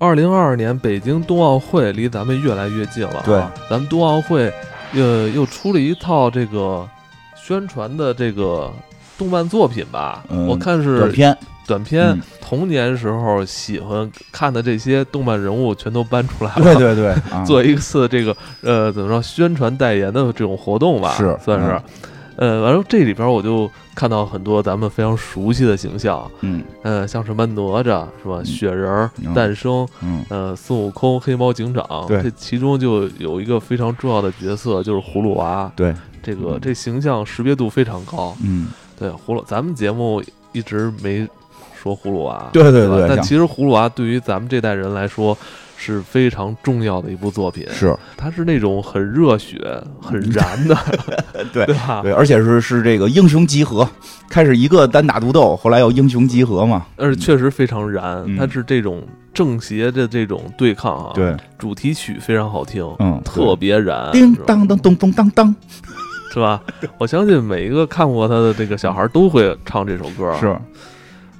二零二二年北京冬奥会离咱们越来越近了、啊。对，咱们冬奥会，呃，又出了一套这个宣传的这个动漫作品吧？嗯我看是短片，短片嗯童年时候喜欢看的这些动漫人物全都搬出来了。对对对，啊 做一次这个呃怎么说宣传代言的这种活动吧，是算是。嗯呃，完了这里边我就看到很多咱们非常熟悉的形象，嗯。呃，像什么哪吒是吧，雪人诞生，嗯。呃，孙悟空、黑猫警长，对。这其中就有一个非常重要的角色就是葫芦娃，对，这个嗯这形象识别度非常高。嗯。对，葫芦，咱们节目一直没说葫芦娃，对对吧？对但其实葫芦娃对于咱们这代人来说是非常重要的一部作品，是它是那种很热血、很燃的，对对吧？对，而且是是这个英雄集合，开始一个单打独斗，后来又英雄集合嘛，而且确实非常燃，嗯它是这种正邪的这种对抗啊。，对，主题曲非常好听，嗯，特别燃，叮当当咚咚当当，是吧？我相信每一个看过他的这个小孩都会唱这首歌。，是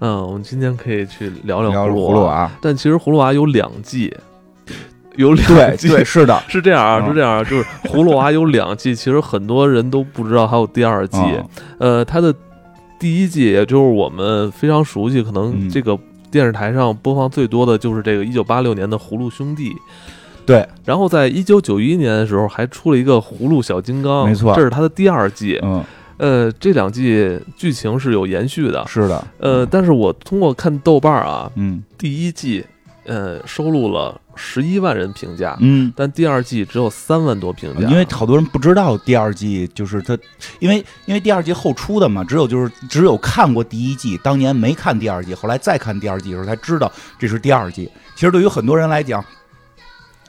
嗯，我们今天可以去聊聊葫芦葫芦娃，但其实葫芦娃有两季，有两季，对对，是的，是这样啊，嗯是这样啊，就是葫芦娃有两季，其实很多人都不知道还有第二季。嗯呃，它的第一季，也就是我们非常熟悉，可能嗯这个电视台上播放最多的就是这个一九八六年的《葫芦兄弟》。对，然后在一九九一年的时候，还出了一个《葫芦小金刚》，没错这是它的第二季。嗯，呃，这两季剧情是有延续的。是的，呃，但是我通过看豆瓣啊，嗯第一季呃收录了十一万人评价，嗯。但第二季只有三万多评价，因为好多人不知道第二季就是他，因为因为第二季后出的嘛，只有就是只有看过第一季，当年没看第二季，后来再看第二季的时候才知道这是第二季。其实对于很多人来讲，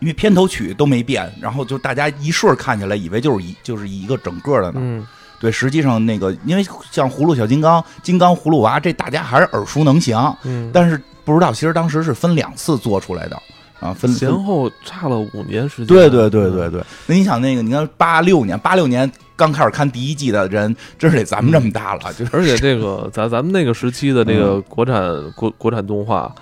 因为片头曲都没变，然后就大家一瞬儿看起来以为就是一就是一个整个的呢。嗯，对，实际上那个因为像葫芦小金刚、金刚葫芦娃，这大家还是耳熟能详，嗯，但是不知道其实当时是分两次做出来的啊，分前后差了五年时间。对对对对对，那你想那个，你看八六年，八六年刚开始看第一季的人，真是得咱们这么大了，就是而且这个 咱咱们那个时期的这嗯。个国产、国国产动画，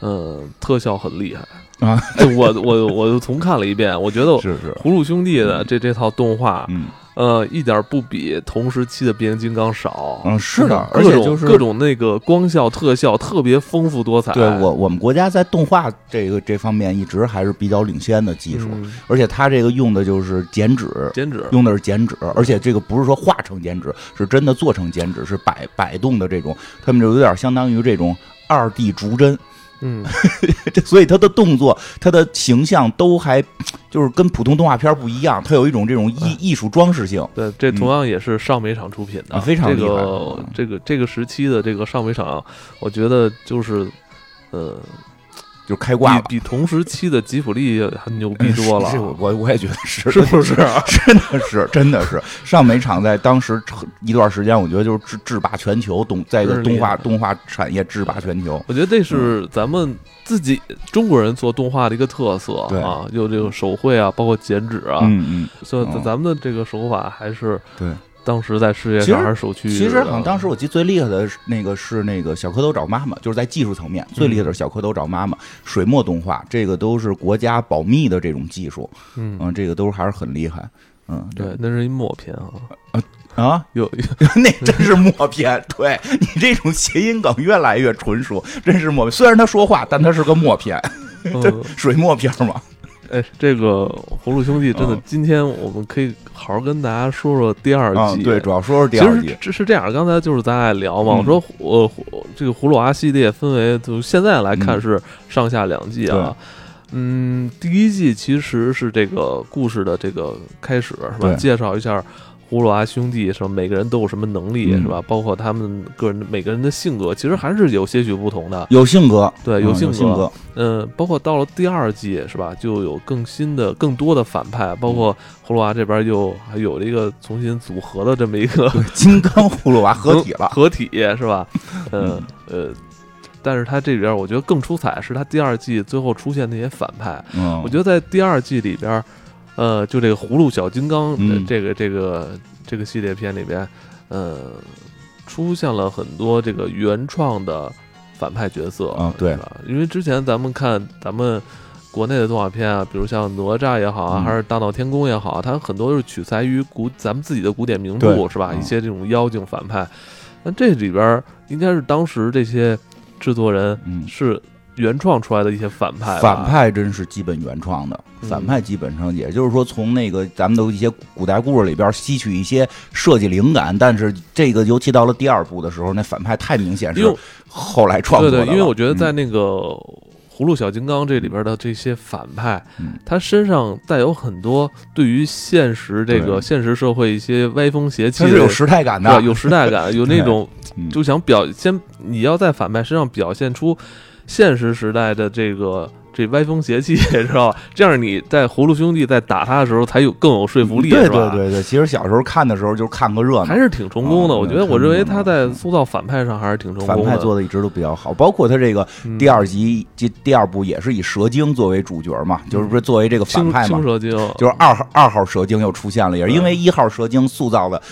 呃，特效很厉害啊！哎我我我又重看了一遍，我觉得《是是，葫芦兄弟》的这这套动画，嗯呃，一点不比同时期的变形金刚少。嗯是的，而且就是各种那个光效特效特别丰富多彩。对我我们国家在动画这个这方面一直还是比较领先的技术，嗯而且它这个用的就是剪纸。剪纸，用的是剪纸，而且这个不是说画成剪纸，是真的做成剪纸，是摆摆动的这种，他们就有点相当于这种二 D 逐帧，嗯，这所以他的动作、他的形象都还就是跟普通动画片不一样，他有一种这种艺艺术装饰性。对，这同样也是上美厂出品的，非常这厉害个这个这个时期的这个上美厂，我觉得就是，呃，就开挂了，比比同时期的吉普力很牛逼多了是，我我我也觉得是，是不是？真的是，真的是，上美厂在当时一段时间，我觉得就是制制霸全球，动在一个动画动画产业制霸全球。我觉得这是咱们自己中国人做动画的一个特色对啊，有这个手绘啊，包括剪纸啊，嗯嗯，所以嗯咱们的这个手法还是对。当时在世界上还是首屈。其实好像当时我记得最厉害的是那个是那个小蝌蚪找妈妈，就是在技术层面最厉害的是小蝌蚪找妈妈，水墨动画这个都是国家保密的这种技术，嗯，嗯，这个都是还是很厉害，嗯，对，那是一默片啊，啊，有 那真是默片，对。你这种谐音梗越来越纯熟，真是默片。虽然他说话，但他是个默片，水墨片嘛。哎，这个葫芦兄弟真的嗯，今天我们可以好好跟大家说说第二啊，季。对，主要说说第二季，实这是这样，刚才就是咱俩聊嘛，嗯我说我、这个葫芦娃系列分为，就现在来看嗯是上下两季啊。嗯，第一季其实是这个故事的这个开始，是吧？介绍一下葫芦娃兄弟，什么每个人都有什么能力，嗯是吧？包括他们个人的每个人的性格，其实还是有些许不同的。有性格，对，嗯有性格，嗯，包括到了第二季是吧，就有更新的、更多的反派，包括葫芦娃这边又还有了一个重新组合的这么一个，金刚葫芦娃合体了，合体是吧？嗯呃，但是他这里边我觉得更出彩是他第二季最后出现那些反派，嗯，我觉得在第二季里边，呃，就这个葫芦小金刚、这个这个这个系列片里边，呃，出现了很多这个原创的反派角色嗯对？因为之前咱们看咱们国内的动画片啊，比如像哪吒也好啊，嗯。还是大闹天宫也好啊，它很多都是取材于古咱们自己的古典名著是吧？嗯。一些这种妖精反派，那这里边儿应该是当时这些制作人嗯，是原创出来的一些反派，反派真是基本原创的，嗯。反派基本上也就是说从那个咱们的一些古代故事里边吸取一些设计灵感，但是这个尤其到了第二部的时候，那反派太明显是后来创作的。对对，因为我觉得在嗯那个葫芦小金刚这里边的这些反派，嗯。他身上带有很多对于现实这个现实社会一些歪风邪气的，它是有时代感的，有时代感，有那种 嗯。就想表先，你要在反派身上表现出现实时代的这个这歪风邪气，知道吧？这样你在葫芦兄弟在打他的时候才有更有说服力，对是吧对对对，其实小时候看的时候就是看个热闹还。是挺成功的。啊我觉得，我认为他在塑造反派上还是挺成功的。反派做的一直都比较好，包括他这个嗯第二集、第第二部也是以蛇精作为主角嘛，就是不是作为这个反派嘛青，蛇精，就是二号二号蛇精又出现了，也是因为一号蛇精塑造的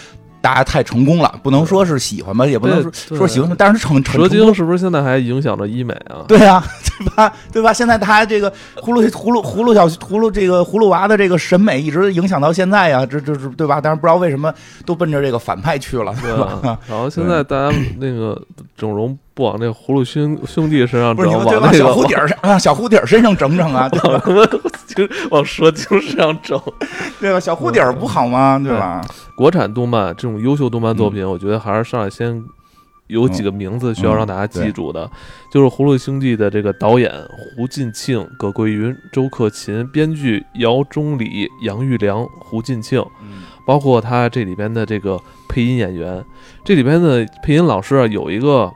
大家太成功了，不能说是喜欢吧，也不能说说喜欢，但是成成蛇精。是不是现在还影响着医美啊？对啊，对吧？对吧？现在他这个葫芦葫芦葫芦小葫芦这个葫芦娃的这个审美一直影响到现在呀，这这是对吧？但是不知道为什么都奔着这个反派去了，对吧？啊，然后现在大家那个整容不往那葫芦兄兄弟身上整，往那个小蝴蝶儿上往小蝴蝶儿身上整整啊，对吧？往蛇精身上整。对吧？小蝴蝶儿不好吗？对吧？国产动漫这种优秀动漫作嗯品，我觉得还是上来先有几个名字需要让大家记住的，就是《葫芦兄弟》的这个导演胡进庆、葛桂云、周克勤，编剧姚忠礼、杨玉良、胡进庆，嗯包括他这里边的这个配音演员，这里边的配音老师啊，有一个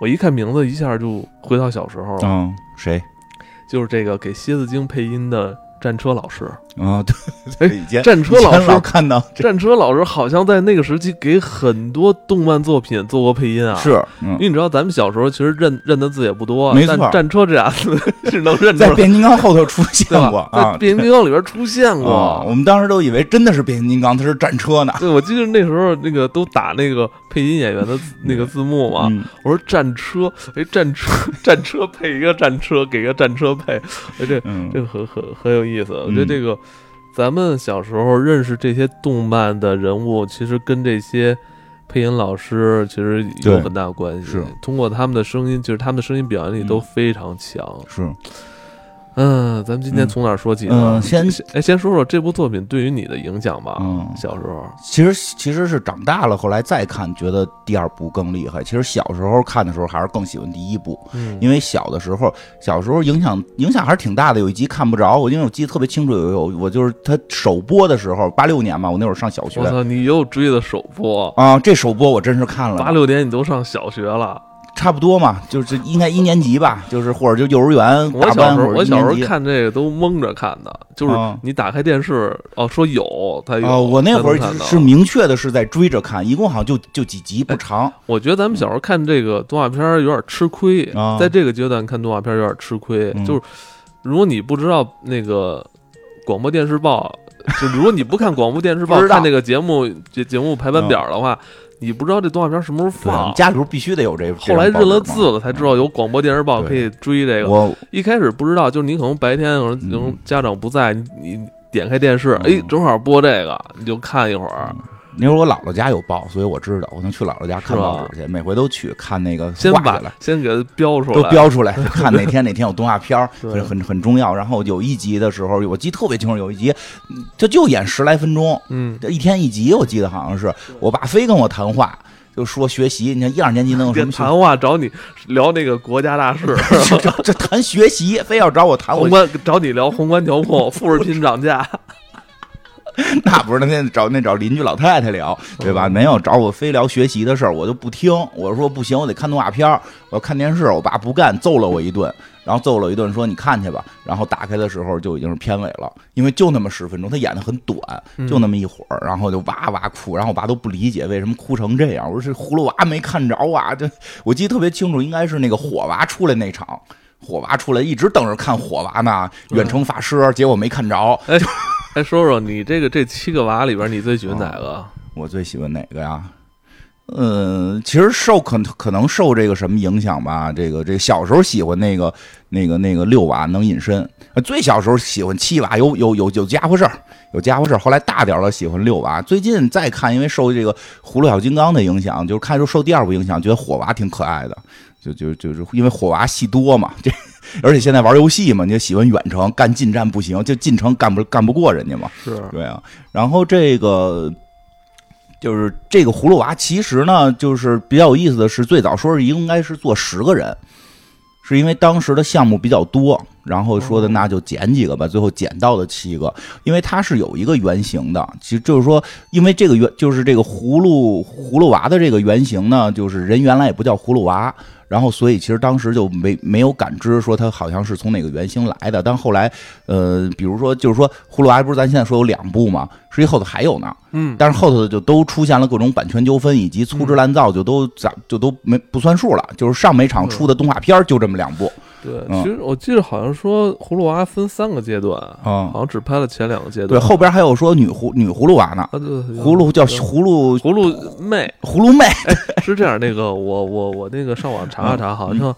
我一看名字一下就回到小时候了，嗯，谁？就是这个给蝎子精配音的战车老师。啊，对，哎对以前战车老师，看到战车老师好像在那个时期给很多动漫作品做过配音啊。。是，嗯因，为你知道，咱们小时候其实认认的字也不多，没错但“战车”这俩字 是能认出在来，变形金刚后头出现？过啊在。变形金刚里边出现过。啊，我们当时都以为真的是变形金刚，它是战车呢。对，我记得那时候那个都打那个配音演员的那个字幕嘛。嗯，我说战车，哎，战车，战车配一个战车，给个战车配，哎，这嗯这个很很很有意思。我觉得嗯这个，咱们小时候认识这些动漫的人物，其实跟这些配音老师其实有很大关系。是通过他们的声音，就是他们的声音表现力都嗯非常强。是，嗯，咱们今天嗯从哪儿说起呢？嗯先哎，先说说这部作品对于你的影响吧。嗯小时候，其实其实是长大了，后来再看，觉得第二部更厉害。其实小时候看的时候，还是更喜欢第一部，嗯，因为小的时候，小时候影响影响还是挺大的。有一集看不着，我因为我记得特别清楚，有有我就是他首播的时候，八六年嘛，我那会儿上小学我操，你又追的首播，啊，这首播我真是看了，八六年你都上小学了。差不多嘛，就是应该一年级吧，就是或者就幼儿园我小时候，我小时候。看这个都蒙着看的，就是啊你打开电视，哦，说有他有。哦，我那会儿是明确的是在追着看，一共好像就就几集不长。我觉得咱们小时候看这个动画片有点吃亏，啊在这个阶段看动画片有点吃亏。嗯就是如果你不知道那个广播电视报，就如果你不看广播电视报 看这个节目节节目排班表的话，你不知道这动画片什么时候，放。家里头必须得有这。后来认了字了，才知道有广播电视报可以追这个。我一开始不知道，就是你可能白天可能家长不在，你你点开电视，嗯哎，正好播这个，你就看一会儿。那会儿我姥姥家有报，所以我知道，我能去姥姥家看报纸去，每回都去看那个先把。先给它标出来，都标出来，看哪天 哪天有动画片儿，很很很重要。然后有一集的时候，我记得特别清楚，有一集，嗯他就演十来分钟，嗯，一天一集，我记得好像是。我爸非跟我谈话，就说学习，你看一二年级能有什么谈话找你聊那个国家大事，这这谈学习，非要找我谈我宏观找你聊宏观调控、富食品涨价，那不是那天找那找邻居老太太聊，对吧？没有找我非聊学习的事儿，我就不听。我说不行，我得看动画片儿，我要看电视。我爸不干，揍了我一顿，然后揍了我一顿，说你看去吧。然后打开的时候就已经是片尾了，因为就那么十分钟，他演的很短，就那么一会儿，然后就哇哇哭，然后我爸都不理解为什么哭成这样。我说这葫芦娃没看着啊，这我记得特别清楚，应该是那个火娃出来那场。火娃出来，一直等着看火娃呢，远程法师，结果没看着。哎，哎，说说你这个这七个娃里边，你最喜欢哪个？我最喜欢哪个呀？嗯，其实受可可能受这个什么影响吧？这个这个小时候喜欢那个那个那个六娃能隐身，最小时候喜欢七娃，有有有有家伙事儿，有家伙事儿。后来大点了喜欢六娃，最近再看，因为受这个葫芦小金刚的影响，就是看就受第二部影响，觉得火娃挺可爱的，就就就是因为火娃戏多嘛，这而且现在玩游戏嘛，你就喜欢远程干近战不行，就近程干不干不过人家嘛，是对啊。然后这个。就是这个葫芦娃，其实呢，就是比较有意思的是，最早说是应该是做十个人，是因为当时的项目比较多，然后说的那就减几个吧，最后减到了七个，因为它是有一个原型的，其实就是说，因为这个原就是这个葫芦葫芦娃的这个原型呢，就是人原来也不叫葫芦娃。然后，所以其实当时就没没有感知说它好像是从哪个原型来的。但后来，呃，比如说，就是说《葫芦娃》不是咱现在说有两部嘛？实际后头还有呢。嗯。但是后头的就都出现了各种版权纠纷以及粗制滥造，就都咋就都没不算数了。就是上美场出的动画片就这么两部。对，其实我记得好像说葫芦娃分三个阶段啊，好像只拍了前两个阶段。对，后边还有说女葫女葫芦娃呢。啊，对，葫芦叫葫芦葫芦妹，葫芦妹。哎，是这样，那个我我我那个上网查了查，好像。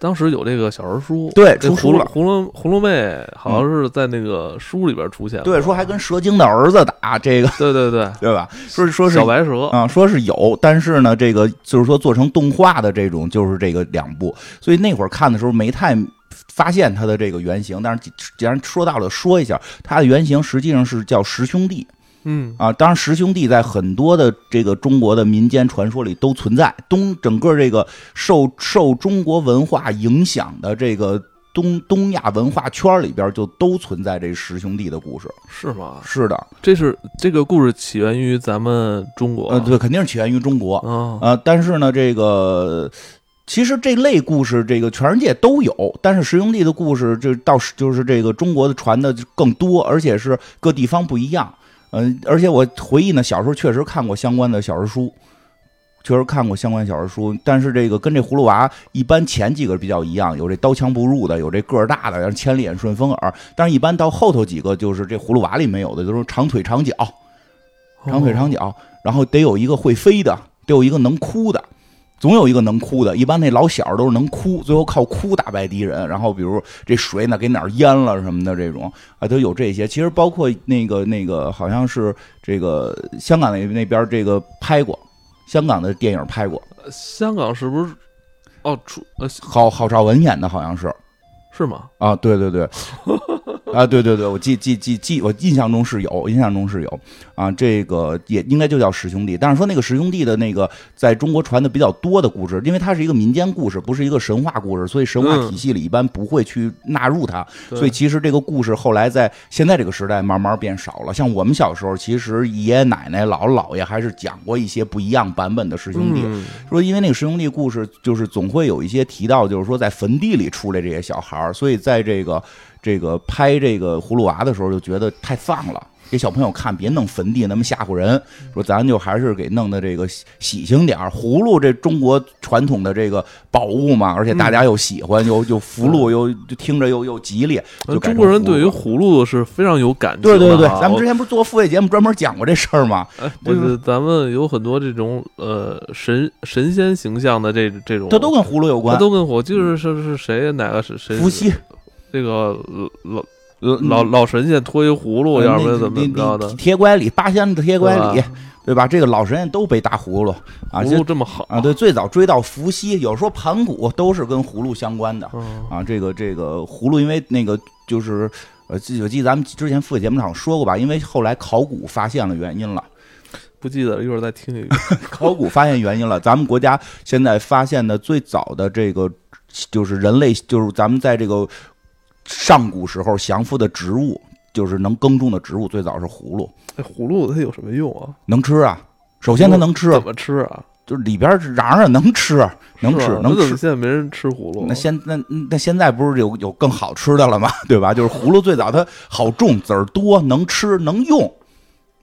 当时有这个小人书，对，出书了。葫芦葫芦妹好像是在那个书里边出现，对，说还跟蛇精的儿子打这个，对对对，对吧？说说是小白蛇啊，说是有，但是呢，这个就是说做成动画的这种，就是这个两部，所以那会儿看的时候没太发现它的这个原型，但是既然说到了，说一下它的原型实际上是叫十兄弟。嗯啊，当然十兄弟在很多的这个中国的民间传说里都存在。东整个这个受受中国文化影响的这个东东亚文化圈里边，就都存在这十兄弟的故事，是吗？是的，这是这个故事起源于咱们中国，呃，对，肯定是起源于中国啊。呃，但是呢，这个其实这类故事，这个全世界都有，但是十兄弟的故事，就到就是这个中国的传的更多，而且是各地方不一样。嗯，而且我回忆呢，小时候确实看过相关的小人书，确实看过相关小人书。但是这个跟这葫芦娃一般前几个比较一样，有这刀枪不入的，有这个儿大的，然后千里眼顺风耳。但是一般到后头几个，就是这葫芦娃里没有的，就是长腿长脚，长腿长脚，然后得有一个会飞的，得有一个能哭的。总有一个能哭的，一般那老小都是能哭，最后靠哭打败敌人。然后比如这水呢给哪儿淹了什么的这种啊，都有这些。其实包括那个那个好像是这个香港那那边这个拍过，香港的电影拍过。香港是不是？哦，出呃，郝郝邵文演的好像是，是吗？啊，对对对。啊，对对对，我记记记记，我印象中是有，印象中是有啊，这个也应该就叫十兄弟。但是说那个十兄弟的那个在中国传的比较多的故事，因为它是一个民间故事，不是一个神话故事，所以神话体系里一般不会去纳入它。所以其实这个故事后来在现在这个时代慢慢变少了。像我们小时候，其实爷爷奶奶、姥姥姥爷还是讲过一些不一样版本的十兄弟，说因为那个十兄弟故事就是总会有一些提到，就是说在坟地里出来这些小孩儿，所以在这个。这个拍这个葫芦娃的时候就觉得太丧了，给小朋友看别弄坟地那么吓唬人，说咱就还是给弄的这个喜庆点葫芦这中国传统的这个宝物嘛，而且大家又喜欢，又又福禄又就听着又又吉利。就中国人对于葫芦是非常有感情。对对对，咱们之前不是做付费节目专门讲过这事儿吗？就是咱们有很多这种呃神神仙形象的这这种，它都跟葫芦有关，都跟我就是是是谁哪个是谁？伏羲。这个老老老神仙拖一葫芦，要不然怎么着的？铁拐李八仙的铁拐李，对吧？这个老神仙都背大葫芦啊，葫芦这么好啊！对，最早追到伏羲，有时候盘古都是跟葫芦相关的啊。这个这个葫芦，因为那个就是呃，我记得咱们之前付费节目上说过吧？因为后来考古发现了原因了，不记得一会儿再听一个。考古发现原因了，咱们国家现在发现的最早的这个就是人类，就是咱们在这个。上古时候降服的植物，就是能耕种的植物，最早是葫芦。那葫芦它有什么用啊？能吃啊！首先它能吃，怎么吃啊？就是里边瓤瓤能吃，能吃，能吃。现在没人吃葫芦。那现那那现在不是有有更好吃的了吗？对吧？就是葫芦最早它好种，籽儿多，能吃，能用。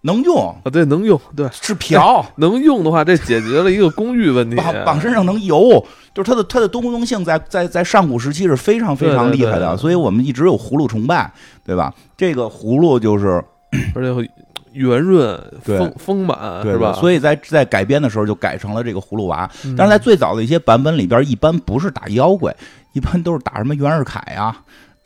能用啊，对，能用，对，是瓢。能用的话，这解决了一个工欲问题。绑绑身上能游，就是它的它的多功能性，在在在上古时期是非常非常厉害的，所以我们一直有葫芦崇拜，对吧？这个葫芦就是，而且圆润、丰丰满，对是吧？所以在在改编的时候就改成了这个葫芦娃，嗯，但是在最早的一些版本里边，一般不是打妖怪，一般都是打什么袁世凯啊。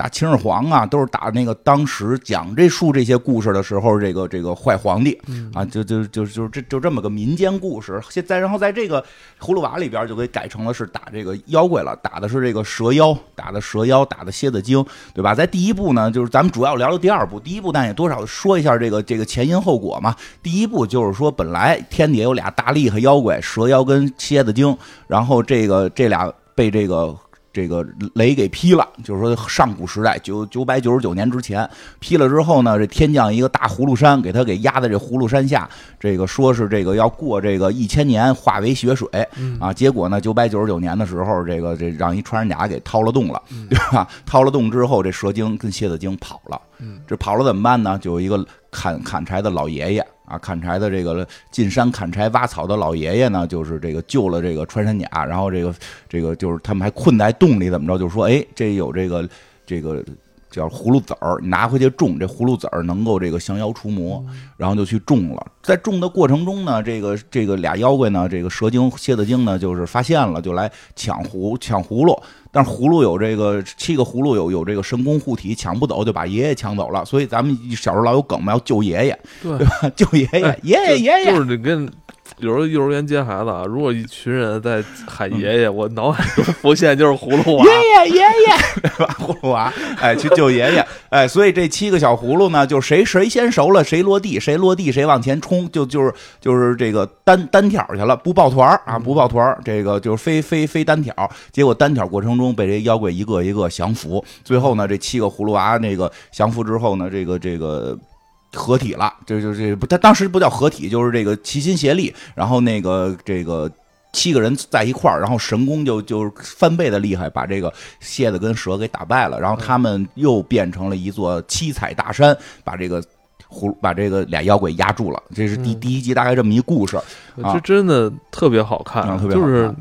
打秦始皇啊，都是打那个当时讲这述这些故事的时候，这个这个坏皇帝嗯啊，就就就就这就这么个民间故事。现在然后在这个葫芦娃里边就给改成了是打这个妖怪了，打的是这个蛇妖，打的蛇妖，打的蝎子精，对吧？在第一部呢，就是咱们主要聊聊第二部，第一部但也多少说一下这个这个前因后果嘛。第一部就是说，本来天底下有俩大厉害妖怪，蛇妖跟蝎子精，然后这个这俩被这个。这个雷给劈了，就是说上古时代九九百九十九年之前劈了之后呢，这天降一个大葫芦山，给他给压在这葫芦山下，这个说是这个要过这个一千年化为血水嗯啊，结果呢九百九十九年的时候，这个这让一穿山甲给掏了洞了，对吧？掏了洞之后，这蛇精跟蝎子精跑了，嗯这跑了怎么办呢？就有一个砍砍柴的老爷爷啊，砍柴的这个进山砍柴挖草的老爷爷呢，就是这个救了这个穿山甲，然后这个这个就是他们还困在洞里，怎么着？就是说，哎，这有这个这个叫葫芦籽儿，你拿回去种，这葫芦籽儿能够这个降妖除魔，然后就去种了。在种的过程中呢，这个这个俩妖怪呢，这个蛇精、蝎子精呢，就是发现了，就来抢葫抢葫芦。但是葫芦有这个七个葫芦有有这个神功护体，抢不走就把爷爷抢走了。所以咱们小时候老有梗嘛，要救爷爷，对对吧？救爷爷哎，爷爷爷爷就是你跟有时候幼儿园接孩子啊，如果一群人在喊爷爷，我脑海中浮现就是葫芦娃。爷爷爷爷，对吧？葫芦娃，哎，去救爷爷，哎，所以这七个小葫芦呢，就谁谁先熟了，谁落地，谁落地谁往前冲，就就是就是这个单单挑去了，不抱团儿啊，不抱团儿，这个就是非非非单挑。结果单挑过程中被这妖怪一个一个降服，最后呢，这七个葫芦娃那个降服之后呢，这个这个。合体了，这就这不，他当时不叫合体，就是这个齐心协力，然后那个这个七个人在一块儿，然后神功就就翻倍的厉害，把这个蝎子跟蛇给打败了，然后他们又变成了一座七彩大山，把这个葫把这个俩妖怪压住了。这是第嗯第一集大概这么一故事，啊这真的特别好看，啊特别好看就是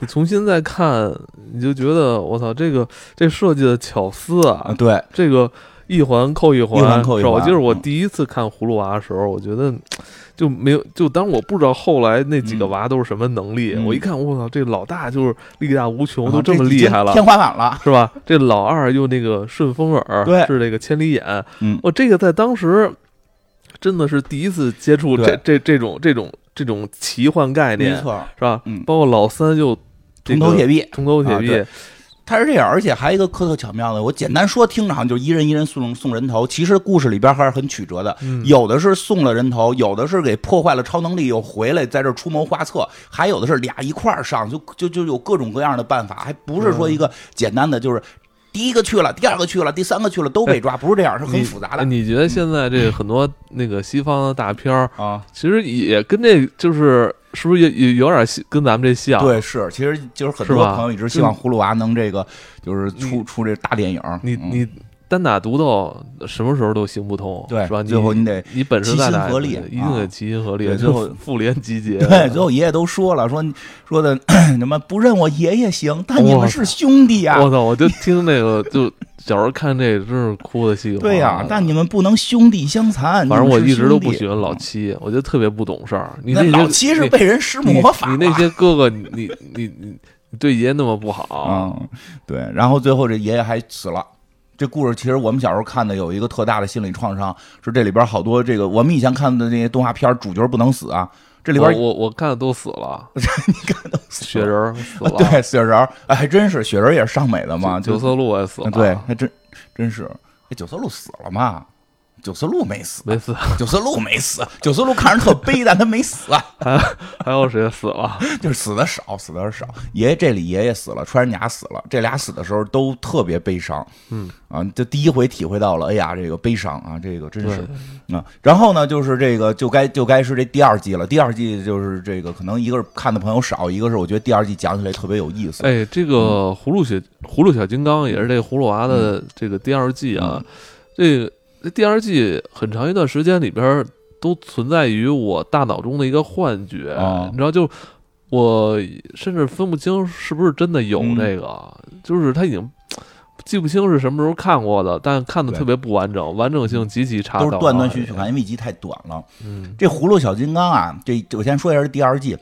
你重新再看，你就觉得我操，这个这设计的巧思啊，啊，对，这个一环扣一环，一环扣一环我记得我嗯。第一次看葫芦娃的时候，我觉得 就没有，就当我不知道后来那几个娃都是什么能力，嗯。我一看，我操，这老大就是力大无穷，啊都这么厉害了。天花板了，是吧？这老二又那个顺风耳，对。是那个千里眼，嗯。哦，这个在当时真的是第一次接触这这这种这种这种奇幻概念，没错，是吧？嗯。包括老三又这个铜头铁臂。铜头铁臂，它是这样，而且还有一个特特巧妙的，我简单说，听着好像就是一人一人送送人头，其实故事里边还是很曲折的。嗯有的是送了人头，有的是给破坏了超能力又回来，在这儿出谋划策，还有的是俩一块儿上，就就就有各种各样的办法，还不是说一个简单的就是第一个去了，第二个去了，第三个去了都被抓，不是这样，是很复杂的你觉得现在这个很多那个西方的大片儿，啊。其实也跟这就是是不是也也有点像跟咱们这像？对，是，其实就是很多朋友一直希望葫芦娃能这个，就是出出这大电影。嗯你你单打独斗，什么时候都行不通，对是吧？最后你得你本事再大，齐心合力一定得啊齐心合力，对最后就妇联集结。对，最后爷爷都说了，说说的 什么不认我爷爷行，但你们是兄弟呀、我操！我就听那个，就小时候看这个，真是哭的稀里哗。对呀、但你们不能兄弟相残。反正我一直都不。喜欢老七，我觉得特别不懂事儿。你那些老七是被人施魔法你那些哥哥，你你你你你对爷爷那么不好，嗯，对，然后最后这爷爷还死了。这故事其实我们小时候看的有一个特大的心理创伤，是这里边好多这个我们以前看的那些动画片，主角不能死啊。这里边我我看的都死了，你看都雪人儿死了，对雪人儿，哎，还真是雪人儿也是上美的嘛，九色鹿也死了，对，还真真是。哎，九色鹿死了嘛？九色鹿没死，没死，九色鹿没死，九色鹿看着特悲，但他没死啊，还还有谁死了？就是死的少，死的少。爷爷这里爷爷死了，穿山甲死了，这俩死的时候都特别悲伤。嗯啊，就第一回体会到了，哎呀，这个悲伤啊，这个真是，啊。然后呢，就是这个就该就该是这第二季了。第二季就是这个，可能一个是看的朋友少，一个是我觉得第二季讲起来特别有意思。哎，这个葫芦小葫芦小金刚也是这个葫芦娃的这个第二季啊，这个这第二季很长一段时间里边都存在于我大脑中的一个幻觉，啊你知道，就我甚至分不清是不是真的有嗯这个，就是他已经记不清是什么时候看过的，但看的特别不完整，完整性极其差，都是断断续续看，因为一集太短了。嗯这葫芦小金刚啊，这我先说一下这第二季。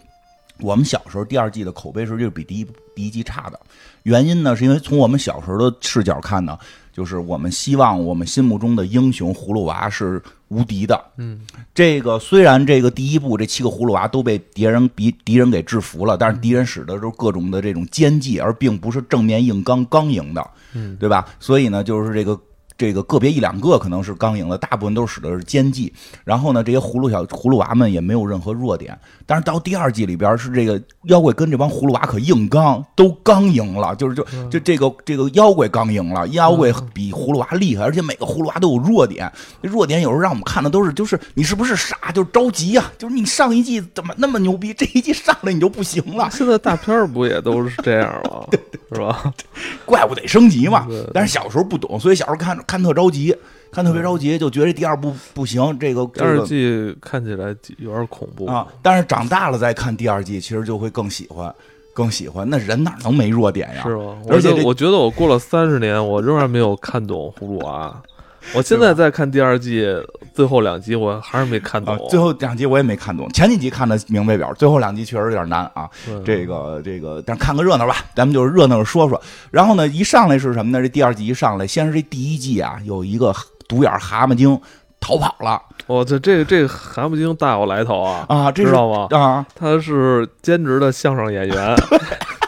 我们小时候第二季的口碑是就是比第一第一季差的，原因呢是因为从我们小时候的视角看呢，就是我们希望我们心目中的英雄葫芦娃是无敌的。嗯，这个虽然这个第一部这七个葫芦娃都被敌人敌敌人给制服了，但是敌人使的都是各种的这种奸计，而并不是正面硬刚刚赢的，嗯对吧？所以呢，就是这个。这个个别一两个可能是刚赢的，大部分都是使的是奸计。然后呢，这些葫芦小葫芦娃们也没有任何弱点。但是到第二季里边是这个妖怪跟这帮葫芦娃可硬刚，都刚赢了，就是就就这个这个妖怪刚赢了，妖怪比葫芦娃厉害，而且每个葫芦娃都有弱点。弱点有时候让我们看的都是就是你是不是傻，就是着急呀、就是你上一季怎么那么牛逼，这一季上来你就不行了，现在大片不也都是这样吗？是吧？怪物得升级嘛。但是小时候不懂，所以小时候看看特着急，看特别着急，就觉得第二部不行，这个第二季看起来有点恐怖啊。但是长大了再看第二季，其实就会更喜欢，更喜欢。那人哪能没弱点呀？是吗？而且我觉得我过了三十年，我仍然没有看懂葫芦娃。我现在在看第二季最后两集，我还是没看懂啊。，最后两集我也没看懂，前几集看的明白表，最后两集确实有点难啊。这个这个，但看个热闹吧，咱们就是热闹地说说。然后呢，一上来是什么呢？这第二季一上来，先是这第一季啊，有一个独眼蛤蟆精逃跑了我这这这个蛤蟆精大有来头啊！啊，这知道吗？啊，他是兼职的相声演员，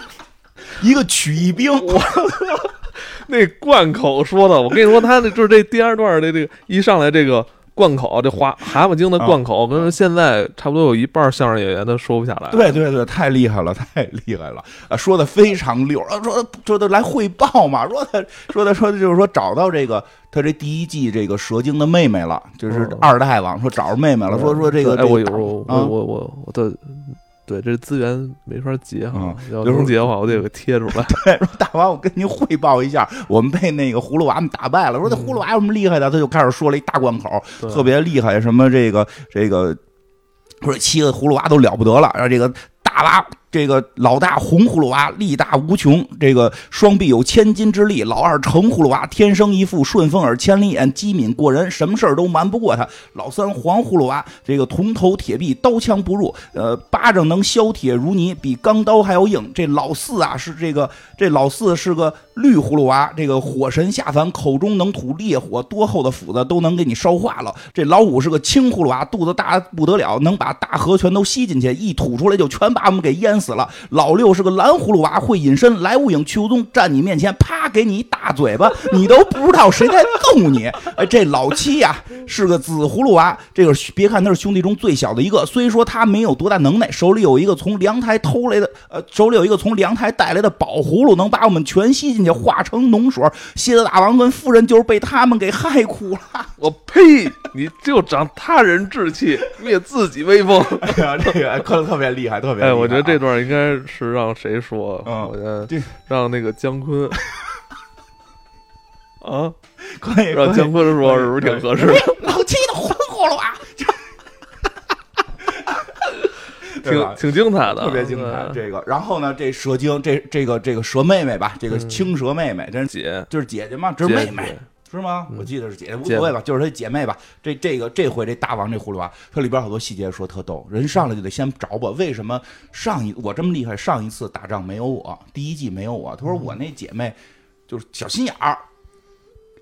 一个曲艺兵，那贯口说的，我跟你说，他那就是这第二段的这个一上来这个贯口，这蛤蛤蟆精的贯口，跟现在差不多有一半相声演员都说不下来。对对对，太厉害了，太厉害了啊！说的非常溜啊，说说的来汇报嘛，说的说的说的就是说找到这个他这第一季这个蛇精的妹妹了，就是二代王说找着妹妹了，说说这个哎，我我我我我的。对，这资源没法截哈嗯，要能截的话，我得给贴出来。对，说大王，我跟您汇报一下，我们被那个葫芦娃们打败了。说这葫芦娃有什么厉害的？他就开始说了一大贯口，特别厉害，什么这个这个，说七个葫芦娃都了不得了，然后这个大娃。这个老大红葫芦娃力大无穷，这个双臂有千斤之力；老二橙葫芦娃天生一副顺风耳千里眼，机敏过人，什么事儿都瞒不过他。老三黄葫芦娃，这个铜头铁臂，刀枪不入，呃，巴掌能削铁如泥，比钢刀还要硬。这老四啊，是这个这老四是个绿葫芦娃，这个火神下凡，口中能吐烈火，多厚的斧子都能给你烧化了。这老五是个青葫芦娃，肚子大不得了，能把大河全都吸进去，一吐出来就全把我们给淹死了。老六是个蓝葫芦娃，会隐身，来无影去无踪，站你面前，啪给你一大嘴巴，你都不知道谁在揍你。哎，这老七呀、是个紫葫芦娃，这个别看他是兄弟中最小的一个，虽说他没有多大能耐，手里有一个从凉台偷来的，呃，手里有一个从凉台带来的宝葫芦，能把我们全吸进去，化成脓水。蝎子大王跟夫人就是被他们给害苦了。我呸！你就长他人志气，灭自己威风。哎呀，这个可特别厉害，特别厉害。我觉得这段应该是让谁说？嗯我觉得让那个姜昆 啊，可以，让姜昆说是不是挺合适？老七的红葫芦娃，对吧挺挺精彩的，特别精彩。这个，然后呢，这蛇精，这这个这个蛇妹妹吧，这个嗯青蛇妹妹，真是姐，就是姐姐嘛，这是妹妹。是吗？嗯我记得是姐姐，无所谓吧，就是她姐妹吧。这这个这回这大王这葫芦娃，它里边好多细节说特逗，人上来就得先找我，为什么上一我这么厉害，上一次打仗没有我，第一季没有我？他说我那姐妹就是小心眼儿。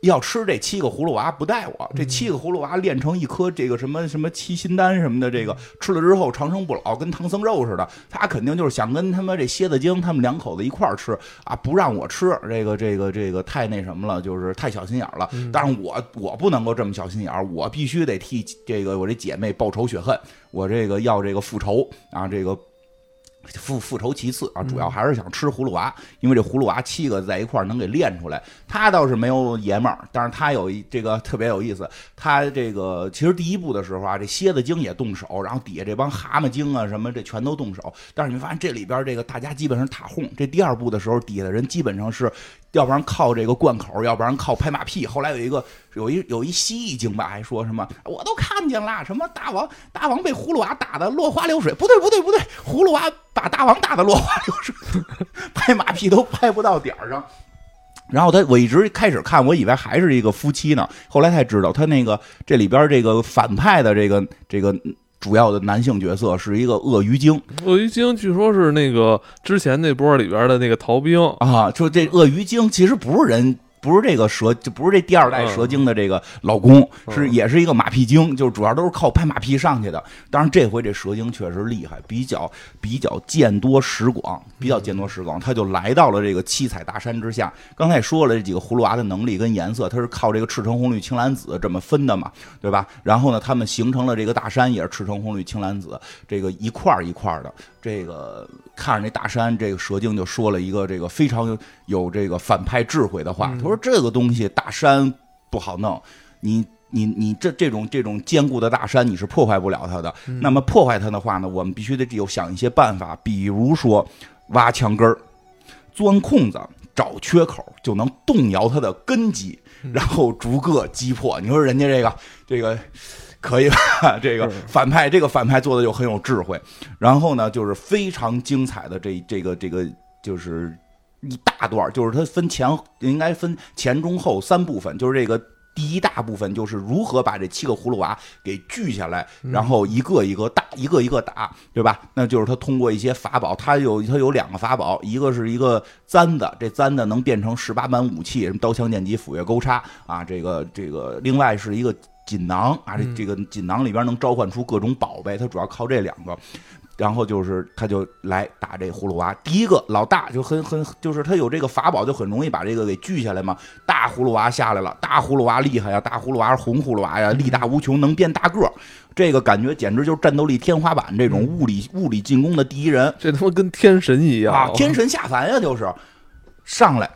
要吃这七个葫芦娃不带我，这七个葫芦娃炼成一颗这个什么什么七心丹什么的，这个吃了之后长生不老，跟唐僧肉似的。他肯定就是想跟他妈这蝎子精他们两口子一块儿吃啊，不让我吃，这个这个这个太那什么了，就是太小心眼儿了。但是我我不能够这么小心眼儿，我必须得替这个我这姐妹报仇雪恨，我这个要这个复仇啊，这个。复复仇其次啊，主要还是想吃葫芦娃，因为这葫芦娃七个在一块儿能给练出来。他倒是没有爷们儿，但是他有一这个特别有意思。他这个其实第一部的时候啊，这蝎子精也动手，然后底下这帮蛤蟆精啊什么这全都动手。但是你发现这里边这个大家基本上塔哄。这第二部的时候，底下的人基本上是要不然靠这个贯口，要不然靠拍马屁。后来有一个有一有一蜥蜴精吧，还说什么我都看见了，什么大王大王被葫芦娃打的落花流水，不对不对不对，葫芦娃把大王打的落花流水，拍马屁都拍不到点儿上。然后他，我一直开始看，我以为还是一个夫妻呢，后来才知道他那个这里边这个反派的这个这个主要的男性角色是一个鳄鱼精鳄鱼精据说是那个之前那波里边的那个逃兵，啊，就这鳄鱼精其实不是人。不是这个蛇，就不是这第二代嗯蛇精的这个老公，嗯是也是一个马屁精，就是主要都是靠拍马屁上去的。当然这回这蛇精确实厉害，比较比较见多识广，比较见多识广，他就来到了这个七彩大山之下。刚才也说了，这几个葫芦娃的能力跟颜色，它是靠这个赤橙红绿青蓝紫这么分的嘛，对吧？然后呢，他们形成了这个大山，也是赤橙红绿青蓝紫，这个一块儿一块儿的。这个看着那大山，这个蛇精就说了一个这个非常有有这个反派智慧的话，嗯他说这个东西大山不好弄，你。你你这这种这种坚固的大山，你是破坏不了它的。嗯那么破坏它的话呢，我们必须得有想一些办法，比如说挖墙根儿、钻空子、找缺口，就能动摇它的根基，嗯然后逐个击破。你说人家这个这个可以吧？这个反派这个反派做的就很有智慧。然后呢，就是非常精彩的这这个这个就是一大段儿，就是它分前应该分前中后三部分，就是这个。第一大部分就是如何把这七个葫芦娃给锯下来，然后一个一个打，一个一个打，对吧？那就是他通过一些法宝，他有他有两个法宝，一个是一个簪子，这簪子能变成十八般武器，什么刀枪剑戟斧钺钩叉啊，这个这个，另外是一个锦囊啊，这嗯这个锦囊里边能召唤出各种宝贝，它主要靠这两个。然后就是他就来打这葫芦娃，第一个老大就很很就是他有这个法宝，就很容易把这个给锯下来嘛。大葫芦娃下来了，大葫芦娃厉害呀，大葫芦娃是红葫芦娃呀，力大无穷，能变大个儿。这个感觉简直就是战斗力天花板，这种物理物理进攻的第一人这他妈跟天神一样啊，天神下凡呀，就是上来，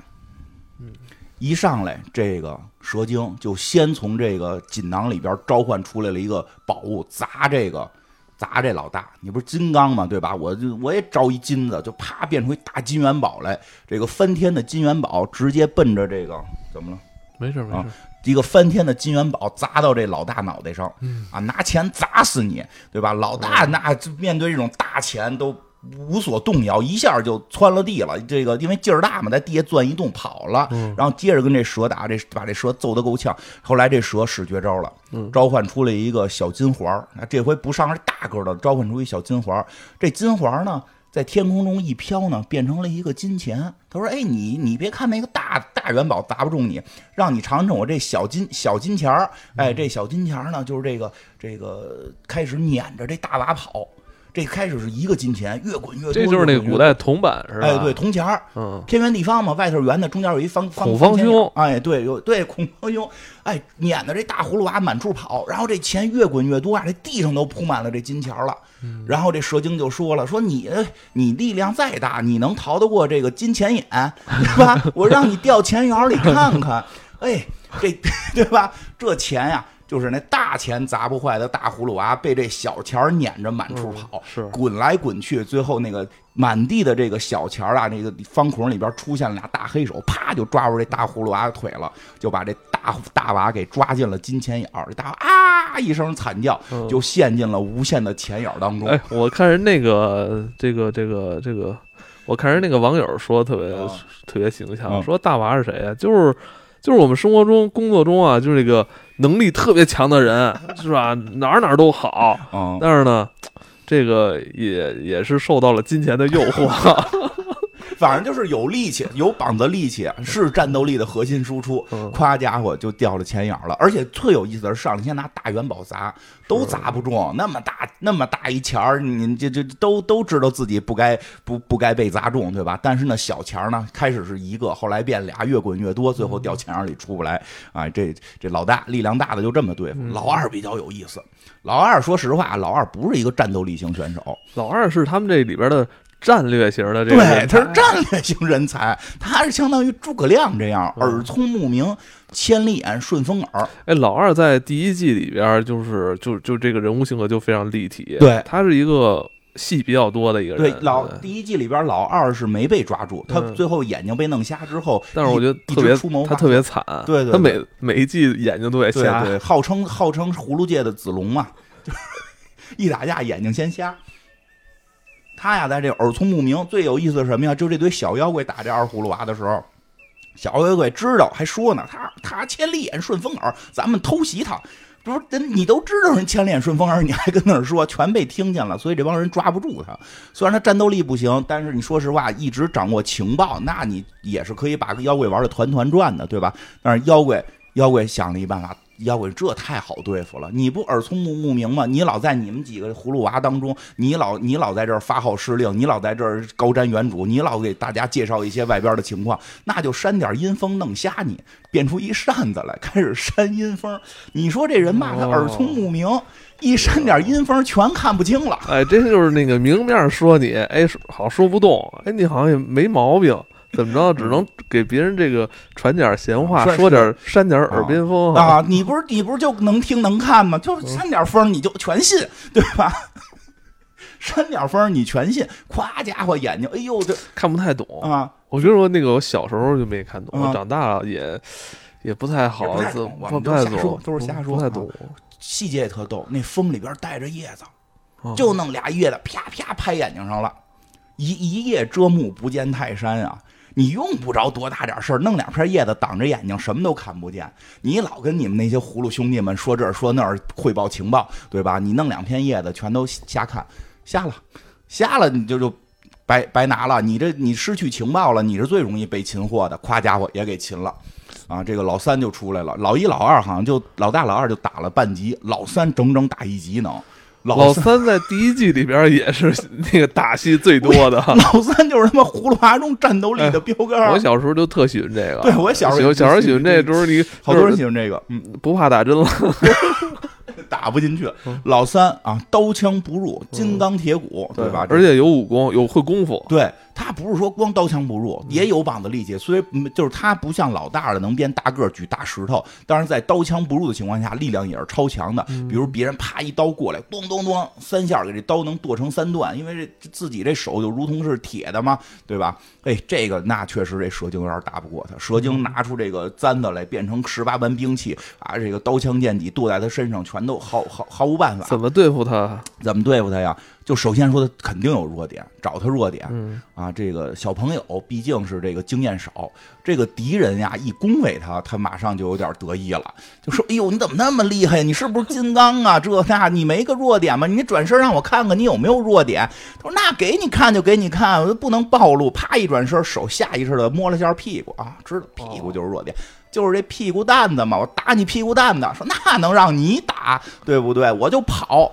一上来这个蛇精就先从这个锦囊里边召唤出来了一个宝物，砸这个。砸这老大，你不是金刚吗？对吧？我就我也招一金子，就啪变出一大金元宝来。这个翻天的金元宝直接奔着这个怎么了？啊没事没事，一个翻天的金元宝砸到这老大脑袋上，嗯啊，拿钱砸死你，对吧？老大那面对这种大钱都无所动摇，一下就窜了地了。这个因为劲儿大嘛，在地下钻一洞跑了，嗯然后接着跟这蛇打，这把这蛇揍得够呛。后来这蛇使绝招了，嗯召唤出了一个小金环儿。那这回不上是大个儿的，召唤出一小金环儿。这金环儿呢？在天空中一飘呢，变成了一个金钱。他说：“哎，你你别看那个大大元宝砸不中你，让你尝尝我这小金小金钱儿。哎，这小金钱儿呢，就是这个这个开始撵着这大娃跑。这开始是一个金钱，越滚越多。这就是那个古代铜板是吧？哎，对，，铜钱儿，嗯，天圆地方嘛，外头圆的，中间有一方方孔方方兄哎，对，有对孔方兄，哎，撵的这大葫芦娃满处跑，然后这钱越滚越多啊，这地上都铺满了这金钱了。嗯然后这蛇精就说了，说你你力量再大，你能逃得过这个金钱眼，是吧？我让你掉钱眼里看看，哎，这 对吧？这钱呀。就是那大钱砸不坏的大葫芦娃，被这小钱儿撵着满处跑，嗯是滚来滚去，最后那个满地的这个小钱儿啊，那个方孔里边出现了俩大黑手，啪就抓住这大葫芦娃的腿了，就把这大大娃给抓进了金钱眼儿。这大娃啊一声惨叫，嗯就陷进了无限的钱眼儿当中。哎，我看人那个这个这个这个，我看人那个网友说特别、啊特别形象，啊说大娃是谁呀、就是就是我们生活中工作中啊，就是这个能力特别强的人，是吧？哪儿哪儿都好，嗯，但是呢，这个也也是受到了金钱的诱惑。反正就是有力气，有膀子力气，是战斗力的核心输出。嗯夸家伙就掉了钱眼儿了，而且特有意思的是，上来先拿大元宝砸，都砸不中，那么大那么大一钱儿，你这这都都知道自己不该不不该被砸中，对吧？但是呢，小钱儿呢，开始是一个，后来变俩，越滚越多，最后掉钱眼里出不来。啊，这这老大力量大的就这么对付，老二比较有意思。老二说实话，老二不是一个战斗力型选手，老二是他们这里边的战略型的这个对，他是战略型人才，他是相当于诸葛亮这样，嗯。耳聪目明，千里眼，顺风耳。哎，老二在第一季里边就是就就这个人物性格就非常立体，对。他是一个戏比较多的一个人，对，老第一季里边老二是没被抓住，他嗯最后眼睛被弄瞎之后，但是我觉得特别出谋划他特别惨，对对他每每一季眼睛都得瞎，对，号称号称葫芦界的子龙嘛，就是 一打架眼睛先瞎。他呀，在这耳聪目明，最有意思的是什么呀？就这堆小妖怪打这二葫芦娃的时候，小妖怪知道，还说呢，他他千里眼顺风耳，咱们偷袭他。不是，人你都知道人千里眼顺风耳，你还跟那儿说，全被听见了，所以这帮人抓不住他。虽然他战斗力不行，但是你说实话，一直掌握情报，那你也是可以把个妖怪玩的团团转的，对吧？但是妖怪妖怪想了一办法。妖怪这太好对付了，你不耳聪目目明吗？你老在你们几个葫芦娃当中，你老你老在这儿发号施令，你老在这儿高瞻远瞩，你老给大家介绍一些外边的情况，那就扇点阴风弄瞎你，变出一扇子来开始扇阴风。你说这人吧，他耳聪目明，一扇点阴风全看不清了。哎，这就是那个明面说你，哎，好说不动，哎，你好像也没毛病。怎么着？只能给别人这个传点闲话，说点扇点耳边风啊！你不是你不是就能听能看吗？就扇点风你就全信，对吧？扇点风你全信，夸家伙眼睛，哎呦，这看不太懂啊！我觉得说那个，我小时候就没看懂，我长大了也也不太好，不太懂，都是瞎说，不太懂。细节也特逗，那风里边带着叶子，就弄俩叶子，啪啪拍眼睛上了，一一叶遮目不见泰山啊！你用不着多大点事儿，弄两片叶子挡着眼睛，什么都看不见。你老跟你们那些葫芦兄弟们说这说那儿汇报情报，对吧？你弄两片叶子，全都瞎看，瞎了，瞎了，你就就白白拿了。你这你失去情报了，你是最容易被擒获的。夸家伙也给擒了，啊，这个老三就出来了，老一老二好像就老大老二就打了半级，老三整整打一级能。老三在第一季里边也是那个打戏最多的，老三就是他妈葫芦娃中战斗力的标杆。我小时候就特喜欢这个，对我小时候小时候喜欢这个，就是你好多人喜欢这个，嗯，不怕打针了。打不进去，老三啊，刀枪不入，金刚铁骨，对吧？而且有武功，有会功夫。对他不是说光刀枪不入，也有膀子力气。虽然就是他不像老大的能变大个举大石头，但是在刀枪不入的情况下，力量也是超强的。比如别人啪一刀过来，咚咚咚三下给这刀能剁成三段，因为这自己这手就如同是铁的嘛，对吧？哎，这个那确实这蛇精有点打不过他。蛇精拿出这个簪子来，变成十八般兵器啊，这个刀枪剑戟剁在他身上，全都。毫毫毫无办法，怎么对付他？怎么对付他呀？就首先说他肯定有弱点，找他弱点。啊，这个小朋友毕竟是这个经验少，这个敌人呀一恭维他，他马上就有点得意了，就说：“哎呦，你怎么那么厉害？你是不是金刚啊？这那你没个弱点吗？你转身让我看看你有没有弱点。”他说：“那给你看就给你看，我不能暴露。”啪一转身，手下意识的摸了下屁股啊，知道屁股就是弱点。就是这屁股蛋子嘛，我打你屁股蛋子，说那能让你打，对不对？我就跑，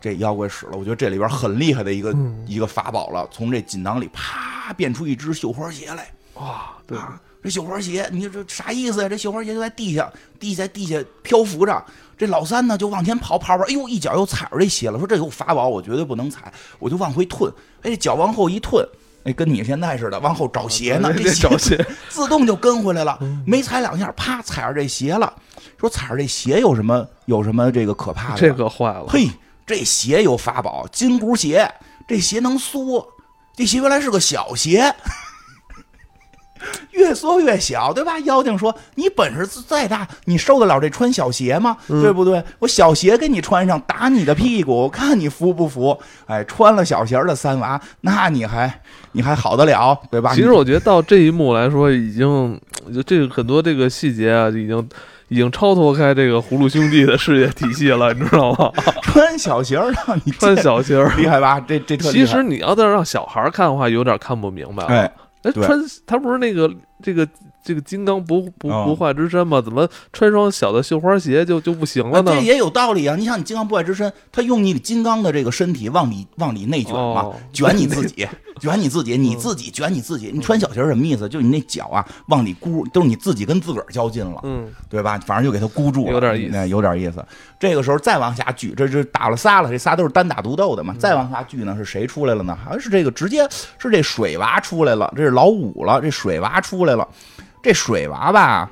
这妖怪使了，我觉得这里边很厉害的一个一个法宝了，从这锦囊里啪变出一只绣花鞋来，哇，对，这绣花鞋，你这啥意思呀？这绣花鞋就在地下，地下地下漂浮着，这老三呢就往前跑跑跑，哎呦，一脚又踩着这鞋了，说这有法宝，我绝对不能踩，我就往回退，哎，脚往后一退。哎，跟你现在似的，往后找鞋呢，这鞋自动就跟回来了，没踩两下，啪，踩着这鞋了。说踩着这鞋有什么有什么这个可怕的？这个坏了。嘿，这鞋有法宝，金箍鞋，这鞋能缩，这鞋原来是个小鞋。越缩越小，对吧？妖精说：“你本事再大，你受得了这穿小鞋吗？对不对？我小鞋给你穿上，打你的屁股，我看你服不服？哎，穿了小鞋的三娃，那你还你还好得了，对吧？其实我觉得到这一幕来说，已经就这个很多这个细节啊，已经已经超脱开这个葫芦兄弟的事业体系了，你知道吗？穿小鞋让你穿小鞋儿厉害吧？这这其实你要再让小孩看的话，有点看不明白。哎。哎，穿他不是那个这个这个金刚不不不坏之身嘛？怎么穿双小的绣花鞋就就不行了呢？这也有道理啊！你想，你金刚不坏之身，他用你金刚的这个身体往里往里内卷嘛，卷 你自己。卷你自己，你自己卷你自己。你穿小鞋什么意思？就你那脚啊，往里箍，都是你自己跟自个儿较劲了，嗯，对吧？反正就给他箍住了，有点意思，有点意思。这个时候再往下锯，这这打了仨了，这仨都是单打独斗的嘛。再往下锯呢，是谁出来了呢？好像是这个直接是这水娃出来了，这是老五了。这水娃出来了，这水娃吧，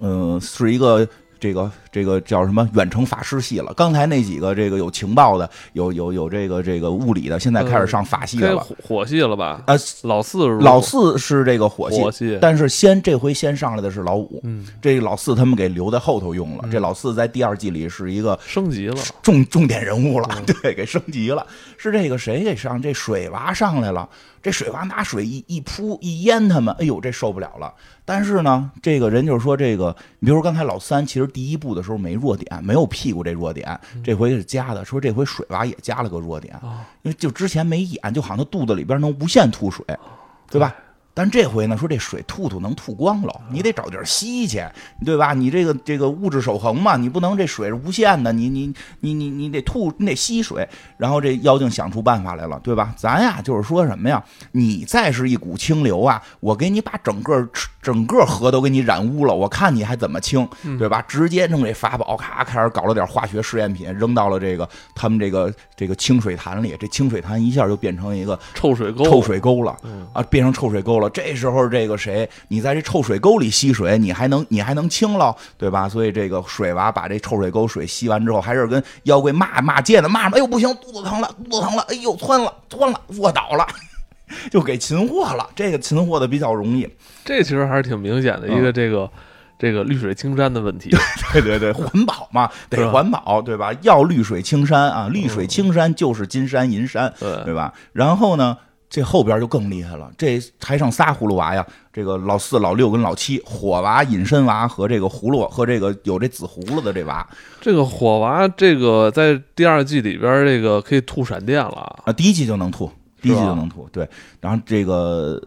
嗯，是一个。这个这个叫什么远程法师系了？刚才那几个这个有情报的，有有有这个这个物理的，现在开始上法系了，火系了吧？啊，老四老四是这个火系，但是先这回先上来的是老五，嗯，这老四他们给留在后头用了。这老四在第二季里是一个升级了，重重点人物了，对，给升级了。是这个谁给上？这水娃上来了，这水娃拿水一一扑一淹他们，哎呦，这受不了了。但是呢，这个人就是说，这个你比如说刚才老三，其实第一步的时候没弱点，没有屁股这弱点，这回是加的。说这回水娃也加了个弱点，因为就之前没演，就好像他肚子里边能无限吐水，对吧？但这回呢，说这水吐吐能吐光了，你得找地儿吸去，对吧？你这个这个物质守恒嘛，你不能这水是无限的，你你你你你得吐，你得吸水。然后这妖精想出办法来了，对吧？咱呀就是说什么呀？你再是一股清流啊，我给你把整个整个河都给你染污了，我看你还怎么清，对吧？直接弄这法宝，咔开始搞了点化学试验品，扔到了这个他们这个这个清水潭里，这清水潭一下就变成一个臭水沟，臭水沟了啊，变成臭水沟了。这时候，这个谁，你在这臭水沟里吸水，你还能你还能清了，对吧？所以这个水娃把这臭水沟水吸完之后，还是跟妖怪骂骂街呢，骂哎呦不行，肚子疼了，肚子疼了，哎呦窜了窜了，卧倒了，就给擒获了。这个擒获的比较容易，这其实还是挺明显的一个这个这个绿水青山的问题。对对对，环保嘛，得环保，对吧？要绿水青山啊，绿水青山就是金山银山，对吧？然后呢？这后边就更厉害了，这还剩仨葫芦娃呀，这个老四、老六跟老七，火娃、隐身娃和这个葫芦和这个有这紫葫芦的这娃。这个火娃，这个在第二季里边，这个可以吐闪电了啊，第一季就能吐，第一季就能吐。对，然后这个。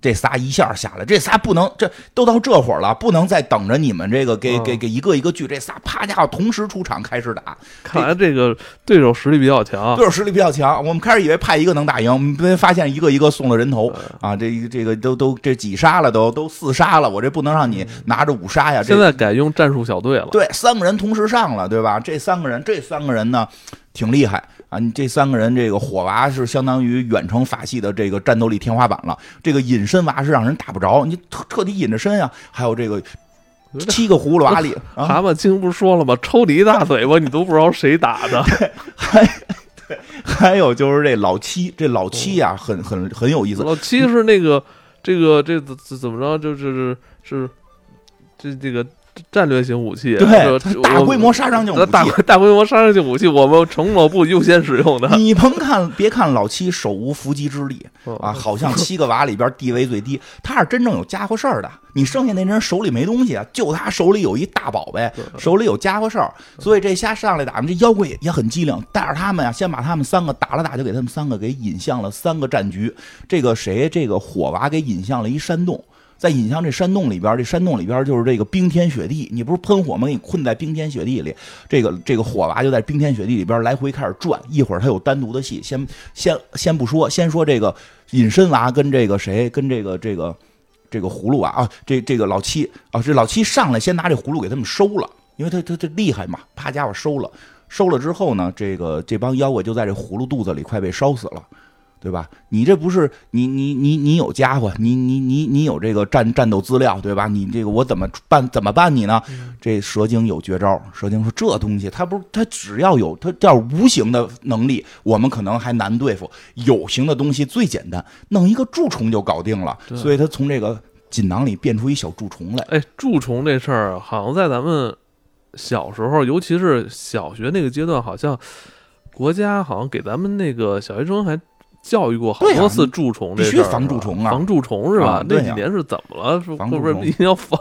这仨一下下来，这仨不能，这都到这会儿了，不能再等着你们这个给给给一个一个聚。这仨啪家伙同时出场开始打，看来这个对手实力比较强，对手实力比较强。我们开始以为派一个能打赢，没发现一个一个送了人头啊！这这个都都这几杀了，都都四杀了，我这不能让你拿着五杀呀！现在改用战术小队了，对，三个人同时上了，对吧？这三个人，这三个人呢，挺厉害。啊，你这三个人，这个火娃是相当于远程法系的这个战斗力天花板了。这个隐身娃是让人打不着，你彻彻底隐着身呀。还有这个七个葫芦娃里，蛤蟆精不是说了吗？抽你一大嘴巴，你都不知道谁打的。还对，还有就是这老七，这老七呀，很很很有意思。老七是那个这个这怎怎么着？就是是这这个。战略性武器，对，大规模杀伤性武器，大大规模杀伤性武器，我们承诺不优先使用的。你甭看，别看老七手无缚鸡之力啊，好像七个娃里边地位最低，他是真正有家伙事儿的。你剩下那人手里没东西啊，就他手里有一大宝贝，手里有家伙事儿，所以这瞎上来打，这妖怪也也很机灵，带着他们呀，先把他们三个打了打，就给他们三个给引向了三个战局。这个谁，这个火娃给引向了一山洞。在引向这山洞里边，这山洞里边就是这个冰天雪地，你不是喷火吗？给你困在冰天雪地里，这个这个火娃就在冰天雪地里边来回开始转。一会儿他有单独的戏，先先先不说，先说这个隐身娃跟这个谁，跟这个这个这个葫芦娃啊，这这个老七啊，这老七上来先拿这葫芦给他们收了，因为他他他厉害嘛，啪家伙收了，收了之后呢，这个这帮妖怪就在这葫芦肚子里快被烧死了。对吧？你这不是你你你你有家伙，你你你你有这个战战斗资料，对吧？你这个我怎么办？怎么办你呢？这蛇精有绝招。蛇精说：“这东西，它不是它只要有它叫无形的能力，我们可能还难对付。有形的东西最简单，弄一个蛀虫就搞定了。所以他从这个锦囊里变出一小蛀虫来。哎，蛀虫这事儿好像在咱们小时候，尤其是小学那个阶段，好像国家好像给咱们那个小学生还。教育过好多次蛀虫，必须防蛀虫啊！防蛀虫是吧？那几年是怎么了？是不是一定要防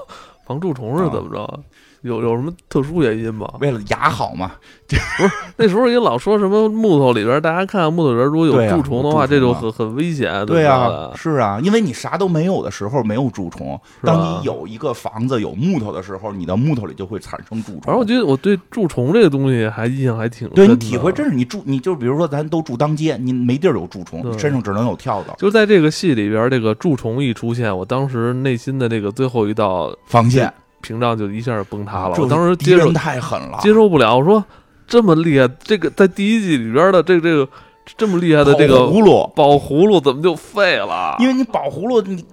防蛀虫是怎么着？有有什么特殊原因吗？为了牙好嘛？不是那时候也老说什么木头里边，大家看木头里边如果有蛀虫的话，这就很很危险。对啊，是啊，因为你啥都没有的时候没有蛀虫，当你有一个房子有木头的时候，你的木头里就会产生蛀虫。反正我觉得我对蛀虫这个东西还印象还挺对你体会真是你住你就比如说咱都住当街，你没地儿有蛀虫，身上只能有跳蚤。就在这个戏里边，这个蛀虫一出现，我当时内心的这个最后一道防线。屏障就一下崩塌了，我当时接受太狠了，接受不了。我说这么厉害，这个在第一季里边的这个这个这么厉害的这个葫芦宝葫芦怎么就废了？因为你宝葫芦，你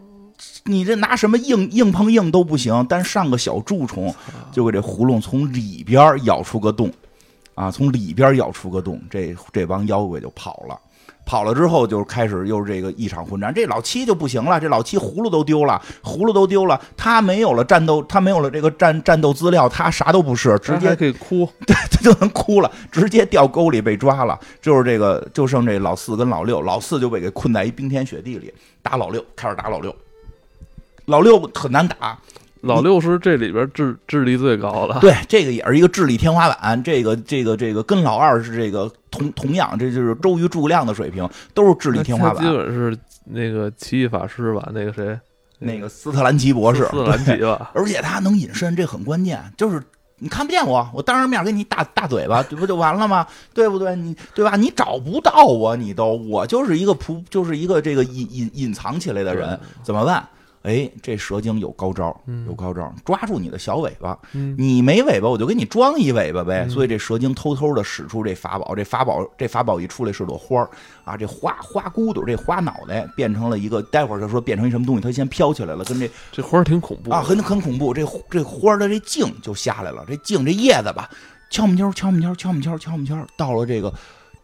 你这拿什么硬硬碰硬都不行，但上个小蛀虫就给这葫芦从里边咬出个洞，啊，从里边咬出个洞，这这帮妖怪就跑了。跑了之后，就开始又是这个一场混战。这老七就不行了，这老七葫芦都丢了，葫芦都丢了，他没有了战斗，他没有了这个战战斗资料，他啥都不是，直接可以哭，对他就能哭了，直接掉沟里被抓了。就是这个，就剩这老四跟老六，老四就被给困在一冰天雪地里，打老六，开始打老六。老六很难打。老六是这里边智智力最高的，对，这个也是一个智力天花板。这个这个这个跟老二是这个同同样，这就是周瑜诸葛亮的水平，都是智力天花板。基本是那个奇异法师吧，那个谁，那个斯特兰奇博士，斯特兰奇吧。而且他能隐身，这很关键。就是你看不见我，我当着面给你大大嘴巴，这不就完了吗？对不对？你对吧？你找不到我，你都我就是一个普，就是一个这个隐隐隐藏起来的人，怎么办？哎，这蛇精有高招，有高招，抓住你的小尾巴，你没尾巴，我就给你装一尾巴呗。所以这蛇精偷偷的使出这法宝，这法宝这法宝一出来是朵花啊，这花花骨朵，这花脑袋变成了一个，待会儿就说变成一什么东西，它先飘起来了，跟这这花挺恐怖啊，很很恐怖。这这花的这茎就下来了，这茎这叶子吧，敲木敲敲木敲敲木敲敲木敲到了这个。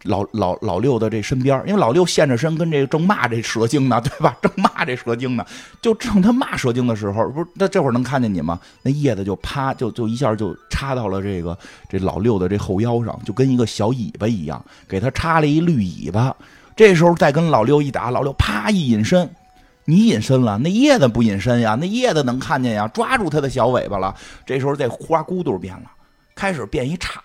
老老老六的这身边，因为老六现着身跟这个正骂这蛇精呢，对吧？正骂这蛇精呢，就正他骂蛇精的时候，不是那这会儿能看见你吗？那叶子就啪就就一下就插到了这个这老六的这后腰上，就跟一个小尾巴一样，给他插了一绿尾巴。这时候再跟老六一打，老六啪一隐身，你隐身了，那叶子不隐身呀？那叶子能看见呀？抓住他的小尾巴了。这时候这花骨朵变了，开始变一叉。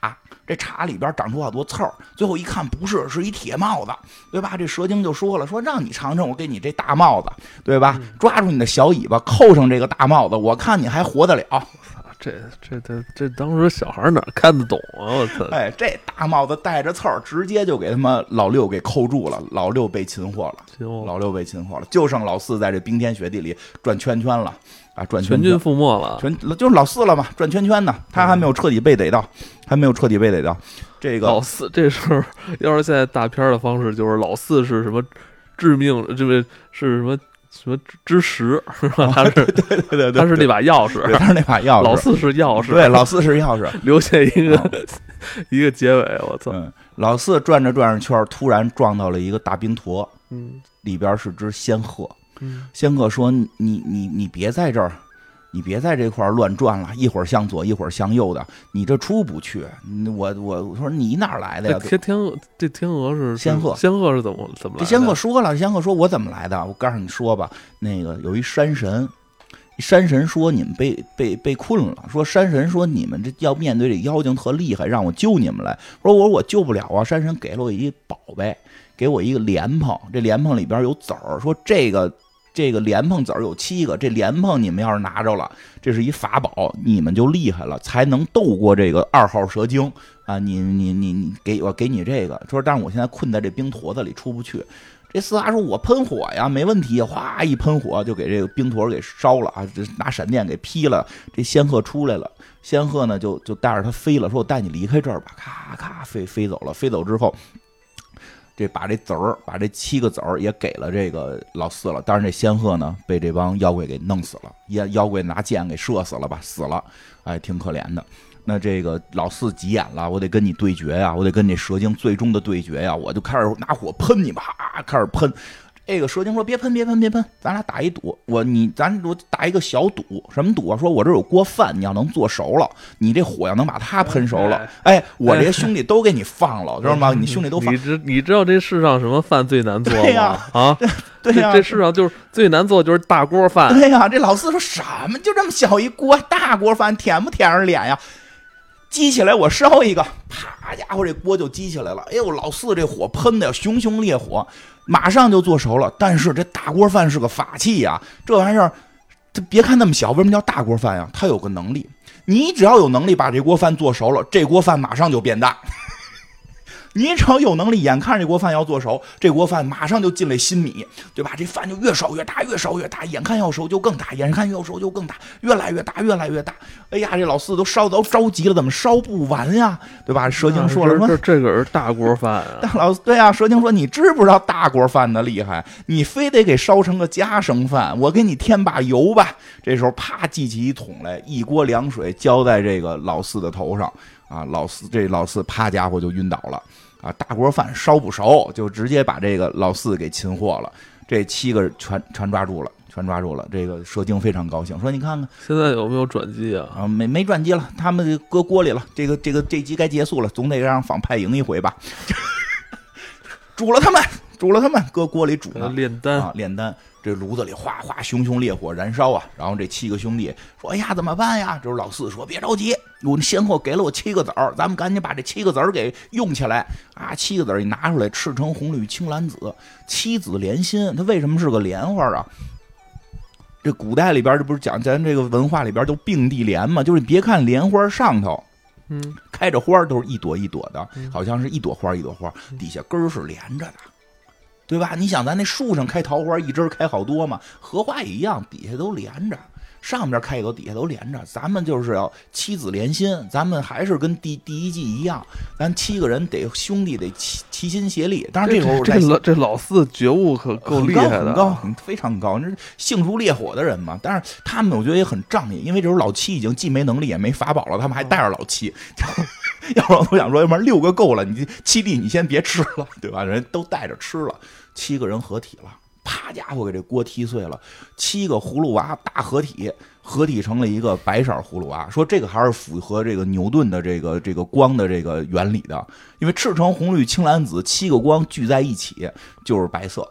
这茶里边长出好多刺儿，最后一看不是，是一铁帽子，对吧？这蛇精就说了，说让你尝尝，我给你这大帽子，对吧？抓住你的小尾巴，扣上这个大帽子，我看你还活得了。这这这这当时小孩哪看得懂啊？我操！哎，这大帽子带着刺儿，直接就给他妈老六给扣住了，老六被擒获了，老六被擒获了，就剩老四在这冰天雪地里转圈圈了。啊，转全军覆没了，全就是老四了嘛，转圈圈呢，他还没有彻底被逮到，还没有彻底被逮到。这个老四这时候要是现在大片的方式，就是老四是什么致命，这个是什么什么之石是吧？他是 对对对对，他是那把钥匙，他是那把钥匙。老四是钥匙，对，老四是钥匙，留下一个一个结尾。我操，老四转着转着圈，突然撞到了一个大冰坨，嗯，里边是只仙鹤。仙鹤说：“你你你别在这儿，你别在这块乱转了，一会儿向左，一会儿向右的，你这出不去。我我我说你哪来的呀？天天鹅这天鹅是仙鹤，仙鹤是怎么怎么？这仙鹤说了，仙鹤说我怎么来的？我告诉你说吧，那个有一山神，山神说你们被被被困了，说山神说你们这要面对这妖精特厉害，让我救你们来。说我说我救不了啊，山神给了我一宝贝，给我一个莲蓬，这莲蓬里边有籽儿，说这个。”这个莲蓬籽儿有七个，这莲蓬你们要是拿着了，这是一法宝，你们就厉害了，才能斗过这个二号蛇精啊！你你你你给我给你这个，说但是我现在困在这冰坨子里出不去。这四阿说：“我喷火呀，没问题，哗一喷火就给这个冰坨给烧了啊！这拿闪电给劈了。这仙鹤出来了，仙鹤呢就就带着它飞了，说我带你离开这儿吧，咔咔飞飞走了。飞走之后。”这把这籽儿，把这七个籽儿也给了这个老四了。但是这仙鹤呢，被这帮妖怪给弄死了，妖妖怪拿剑给射死了吧，死了，哎，挺可怜的。那这个老四急眼了，我得跟你对决呀，我得跟这蛇精最终的对决呀，我就开始拿火喷你，吧，啊，开始喷。这个蛇精说：“别喷，别喷，别喷，咱俩打一赌。我你咱我打一个小赌，什么赌啊？说我这有锅饭，你要能做熟了，你这火要能把它喷熟了，哎，我这些兄弟都给你放了，知道吗？你兄弟都放。你知你知道这世上什么饭最难做吗？啊，对呀，这世上就是最难做就是大锅饭。对呀，这老四说什么？就这么小一锅大锅饭，舔不舔着脸呀？激起来，我烧一个，啪家伙，这锅就激起来了。哎呦，老四这火喷的熊熊烈火。”马上就做熟了，但是这大锅饭是个法器呀，这玩意儿，它别看那么小，为什么叫大锅饭呀？它有个能力，你只要有能力把这锅饭做熟了，这锅饭马上就变大。你只要有能力，眼看着这锅饭要做熟，这锅饭马上就进了新米，对吧？这饭就越烧越大，越烧越大，眼看要熟就更大，眼看要熟就更大，越来越大，越来越大。哎呀，这老四都烧都着急了，怎么烧不完呀？对吧？蛇精说了，说这个是大锅饭啊。大老对啊，蛇精说你知不知道大锅饭的厉害？你非得给烧成个家生饭，我给你添把油吧。这时候啪，记起一桶来，一锅凉水浇在这个老四的头上啊，老四这老四啪家伙就晕倒了。啊，大锅饭烧不熟，就直接把这个老四给擒获了。这七个全全抓住了，全抓住了。这个蛇精非常高兴，说：“你看看，现在有没有转机啊？啊，没没转机了，他们搁锅里了。这个这个这集该结束了，总得让反派赢一回吧。煮了他们，煮了他们，搁锅里煮呢。炼丹啊，炼丹。这炉子里哗哗熊熊烈火燃烧啊，然后这七个兄弟说：“哎呀，怎么办呀？”这老四说：“别着急，我先后给了我七个子儿，咱们赶紧把这七个子儿给用起来啊！七个子儿一拿出来，赤橙红绿青蓝紫，七子连心。它为什么是个莲花啊？这古代里边这不是讲咱这个文化里边都并蒂莲嘛？就是你别看莲花上头，嗯，开着花都是一朵一朵的，嗯好像是一朵花一朵花，底下根儿是连着的。对吧？你想，咱那树上开桃花，一枝开好多嘛，荷花也一样，底下都连着，上边开一朵，底下都连着。咱们就是要七子连心，咱们还是跟第第一季一样，咱七个人得兄弟得齐齐心协力。当然这时候这老这老四觉悟可够厉害的，很高，很非常高，这是性如烈火的人嘛。但是他们我觉得也很仗义，因为这时候老七已经既没能力也没法宝了，他们还带着老七。要不然我想说，要不然六个够了，你七弟你先别吃了，对吧？人都带着吃了，七个人合体了。啪家伙，给这锅踢碎了，七个葫芦娃大合体，合体成了一个白色葫芦娃。说这个还是符合这个牛顿的这个这个光的这个原理的，因为赤橙红绿青蓝紫七个光聚在一起就是白色。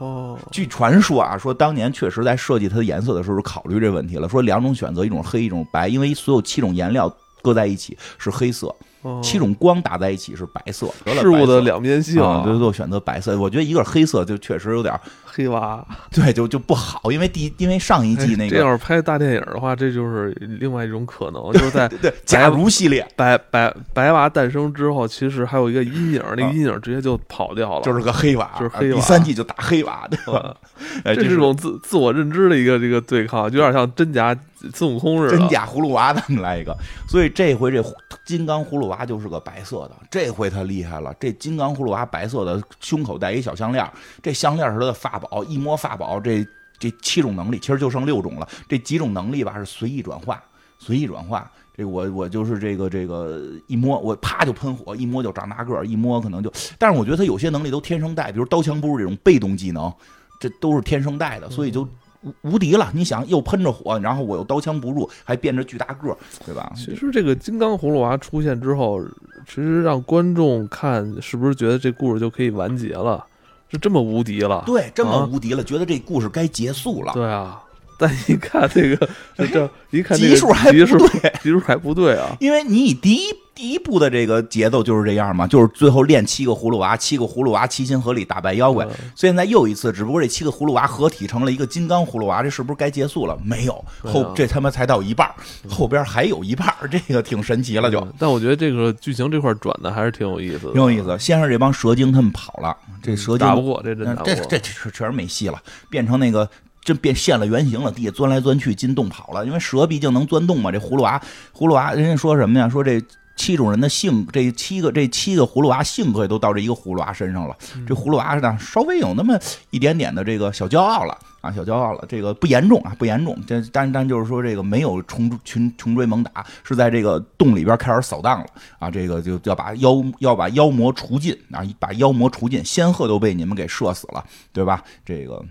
哦，据传说啊，说当年确实在设计它的颜色的时候考虑这问题了，说两种选择，一种黑，一种白，因为所有七种颜料搁在一起是黑色，哦七种光打在一起是白色。得了事物的两面性，啊，最后选择白色。我觉得一个是黑色，就确实有点黑娃。对，就就不好，因为第一因为上一季那个哎这要是拍大电影的话，这就是另外一种可能，就是在 对对假如系列白白白娃诞生之后，其实还有一个阴影，那个阴影直接就跑掉了，啊就是个黑娃，就是黑娃第三季就打黑娃，对吧？啊哎，这是是种自自我认知的一个这个对抗，就有点像真假孙悟空似的。真假葫芦娃，咱们来一个。所以这回这金刚葫芦娃就是个白色的，这回他厉害了。这金刚葫芦娃白色的，胸口戴一小项链，这项链是他的法宝，一摸法宝，这这七种能力其实就剩六种了。这几种能力吧是随意转化，随意转化。这我我就是这个这个一摸我啪就喷火，一摸就长大个儿，一摸可能就。但是我觉得他有些能力都天生带，比如刀枪不入这种被动技能，这都是天生带的，所以就无无敌了。你想，又喷着火，然后我又刀枪不入，还变着巨大个儿，对吧？其实这个金刚葫芦娃出现之后，其实让观众看是不是觉得这故事就可以完结了？是这么无敌了？对，这么啊无敌了，觉得这故事该结束了。对啊，但一看这个，这这一看这数还不对，级数还不对啊！因为你以第一第一步的这个节奏就是这样嘛，就是最后练七个葫芦娃，七个葫芦娃齐心合力打败妖怪。嗯现在又一次，只不过这七个葫芦娃合体成了一个金刚葫芦娃，这是不是该结束了？没有，后这他妈才到一半儿，后边还有一半儿，这个挺神奇了就。嗯但我觉得这个剧情这块转的还是挺有意思的，挺有意思，先是这帮蛇精他们跑了，这蛇精打不过，这。这这确确实没戏了，变成那个真变现了原形了，地下钻来钻去进洞跑了，因为蛇毕竟能钻洞嘛。这葫芦娃，葫芦娃，人家说什么呀？说这七种人的性，这七个这七个葫芦娃性格也都到这一个葫芦娃身上了。这葫芦娃呢，稍微有那么一点点的这个小骄傲了。啊，小骄傲了，这个不严重啊，不严重。这但但就是说，这个没有穷穷穷追猛打，是在这个洞里边开始扫荡了啊。这个就要把妖要把妖魔除尽啊，把妖魔除尽，仙鹤都被你们给射死了，对吧？这个。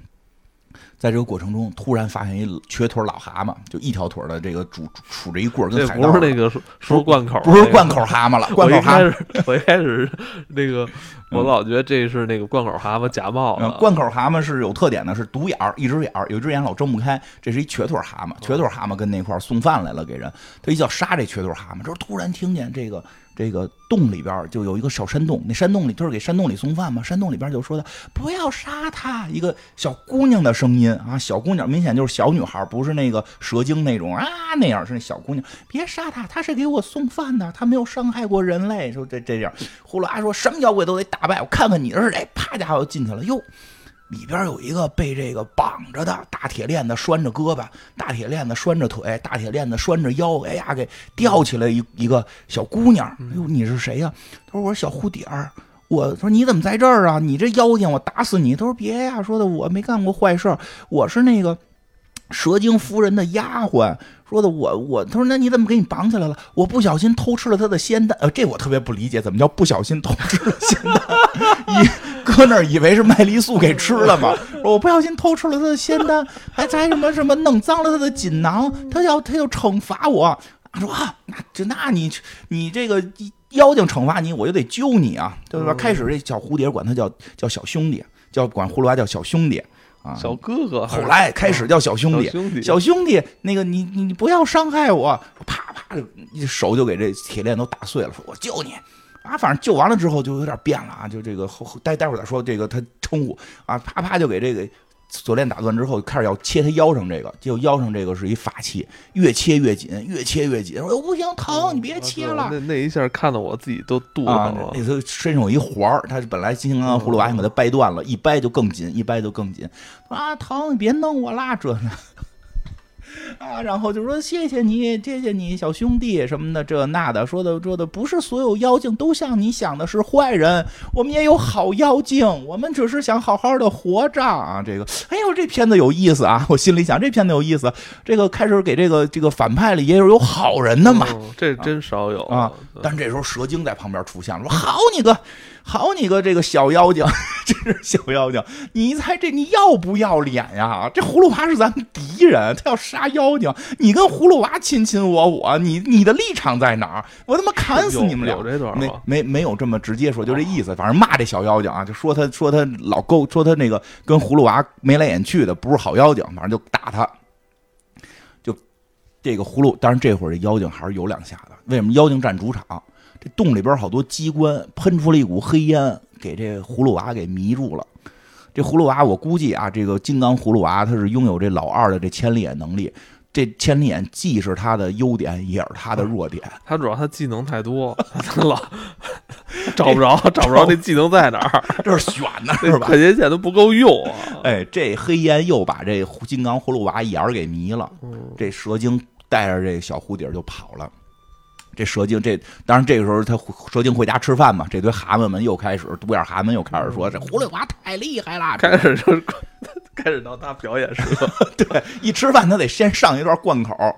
在这个过程中，突然发现一瘸腿老蛤蟆，就一条腿的这个拄杵着一棍儿，跟这海盗不是那个说说贯口，不是贯口蛤蟆了，我贯口蛤蟆一开始我一开始那个我老觉得这是那个贯口蛤蟆假冒的，嗯贯口蛤蟆是有特点的，是独眼儿，一只眼儿，有一只眼老睁不开。这是一瘸腿蛤蟆，瘸腿蛤蟆跟那块儿送饭来了，给人。他一叫杀这瘸腿蛤蟆，这突然听见这个这个洞里边就有一个小山洞，那山洞里就是给山洞里送饭嘛，山洞里边就说的不要杀他，一个小姑娘的声音啊，小姑娘明显就是小女孩，不是那个蛇精那种啊那样，是那小姑娘，别杀他，他是给我送饭的，他没有伤害过人类。说这这样，呼啦说什么妖怪都得打败，我看看你是谁，啪家伙进去了，哟。里边有一个被这个绑着的大铁链子拴着胳膊，大铁链子拴着腿，大铁链子拴着腰，哎呀，给吊起来一一个小姑娘。哎呦，你是谁呀、他说我是小蝴蝶儿。我说你怎么在这儿啊？你这妖精，我打死你！他说别呀，说的我没干过坏事，我是那个蛇精夫人的丫鬟。说的我我，他说那你怎么给你绑起来了？我不小心偷吃了他的仙丹，呃，这我特别不理解，怎么叫不小心偷吃了仙丹？以搁那儿以为是麦丽素给吃了嘛？说我不小心偷吃了他的仙丹，还还什么什么弄脏了他的锦囊，他要他要惩罚我。他说啊，那这那你你这个妖精惩罚你，我就得揪你啊，对吧？嗯开始这小蝴蝶管他叫叫小兄弟，叫管葫芦娃叫小兄弟。小哥哥，后来开始叫小兄弟，兄弟，小兄弟，那个你你你不要伤害我，啪啪手就给这铁链都打碎了，说我救你啊！反正救完了之后就有点变了啊，就这个后待待会儿再说这个他称呼啊，啪啪就给这个。锁链打断之后，开始要切他腰上这个，结果腰上这个是一法器，越切越紧，越切越紧。说不行，疼，你别切了。那那一下看得我自己都肚子疼了。那他身上有一环儿，他本来金刚葫芦娃想把它掰断了，一掰就更紧，一掰就更紧。啊，疼，你别弄我啦，这。啊，然后就说谢谢你，谢谢你，小兄弟什么的，这那的，说的说的，不是所有妖精都像你想的是坏人，我们也有好妖精，我们只是想好好的活着啊。这个，哎呦，这片子有意思啊！我心里想，这片子有意思。这个开始给这个这个反派里也有有好人的嘛，这真少有啊。但这时候蛇精在旁边出现了，说好你个。好你个这个小妖精，这是小妖精，你猜这你要不要脸呀？这葫芦娃是咱们敌人，他要杀妖精，你跟葫芦娃亲亲我我，你你的立场在哪儿？我他妈砍死你们俩！没没没有这么直接说，就这意思。反正骂这小妖精啊，就说他说他老勾，说他那个跟葫芦娃眉来眼去的，不是好妖精。反正就打他，就这个葫芦。当然这会儿这妖精还是有两下的。为什么妖精占主场？这洞里边好多机关，喷出了一股黑烟，给这葫芦娃给迷住了。这葫芦娃，我估计啊，这个金刚葫芦娃他是拥有这老二的这千里眼能力。这千里眼既是他的优点，也是他的弱点。他主要他技能太多，他老找不着，找不着那技能在哪儿，这是选的是吧？快捷键都不够用啊！哎，这黑烟又把这金刚葫芦娃眼儿给迷了。这蛇精带着这小蝴蝶就跑了。这蛇精，这当然这个时候他蛇精回家吃饭嘛，这堆蛤蟆们又开始独眼蛤蟆又开始说这葫芦娃太厉害了，开始就 开始到他表演时了。对，一吃饭他得先上一段贯口，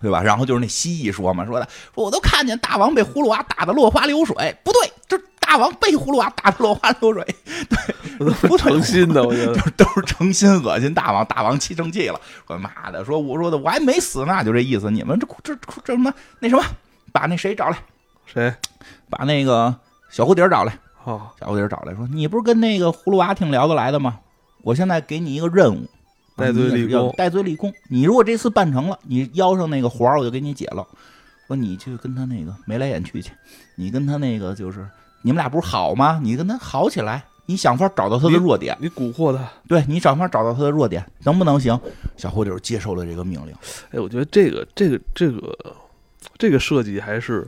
对吧？然后就是那蜥蜴说嘛，说的说我都看见大王被葫芦娃打得落花流水，不对，这大王被葫芦娃打得落花流水，对，不诚心的，我觉得都是诚心恶心大王，大王气生气了，说妈的，说我说的我还没死呢，就这意思，你们这这这什么那什么。把那谁找来，谁？把那个小蝴蝶找来。哦，小蝴蝶找来说：“你不是跟那个葫芦娃挺聊得来的吗？我现在给你一个任务，戴罪立功。戴罪立功。你如果这次办成了，你腰上那个环我就给你解了。说你去跟他那个眉来眼去去，你跟他那个就是你们俩不是好吗？你跟他好起来，你想法找到他的弱点，你蛊惑他。对你想法找到他的弱点，能不能行？小蝴蝶接受了这个命令。哎，我觉得这个这个这个。这个设计还是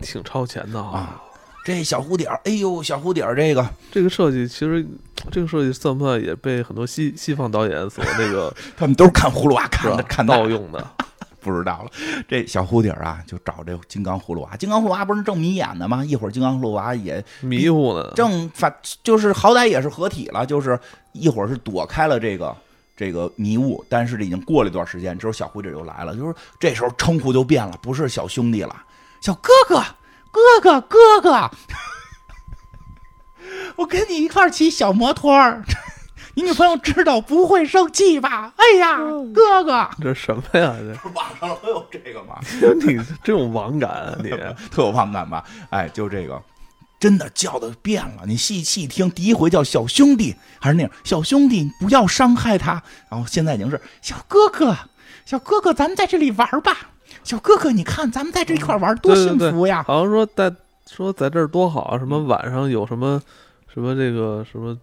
挺超前的啊！这小蝴蝶哎呦，小蝴蝶这个这个设计，其实这个设计算不算也被很多西西方导演所那个？他们都是看葫芦娃看的，看盗用的，不知道了。这小蝴蝶啊，就找这金刚葫芦娃。金刚葫芦娃不是正迷眼的吗？一会儿金刚葫芦娃也迷糊呢，正反就是好歹也是合体了，就是一会儿是躲开了这个。这个迷雾，但是这已经过了一段时间，之后小蝴蝶又来了，就是这时候称呼就变了，不是小兄弟了，小哥哥，哥哥，哥哥，我跟你一块骑小摩托，你女朋友知道不会生气吧？哎呀，哥哥，这什么呀？这网上都有这个吗？你这种网感，你 特有网感吧？哎，就这个。真的叫的变了，你细细听，第一回叫小兄弟，还是那样，小兄弟不要伤害他。然后现在已经是小哥哥，小哥哥，咱们在这里玩吧。小哥哥，你看咱们在这一块玩多幸福呀！好像说在说在这儿多好，什么晚上有什么什么这个什么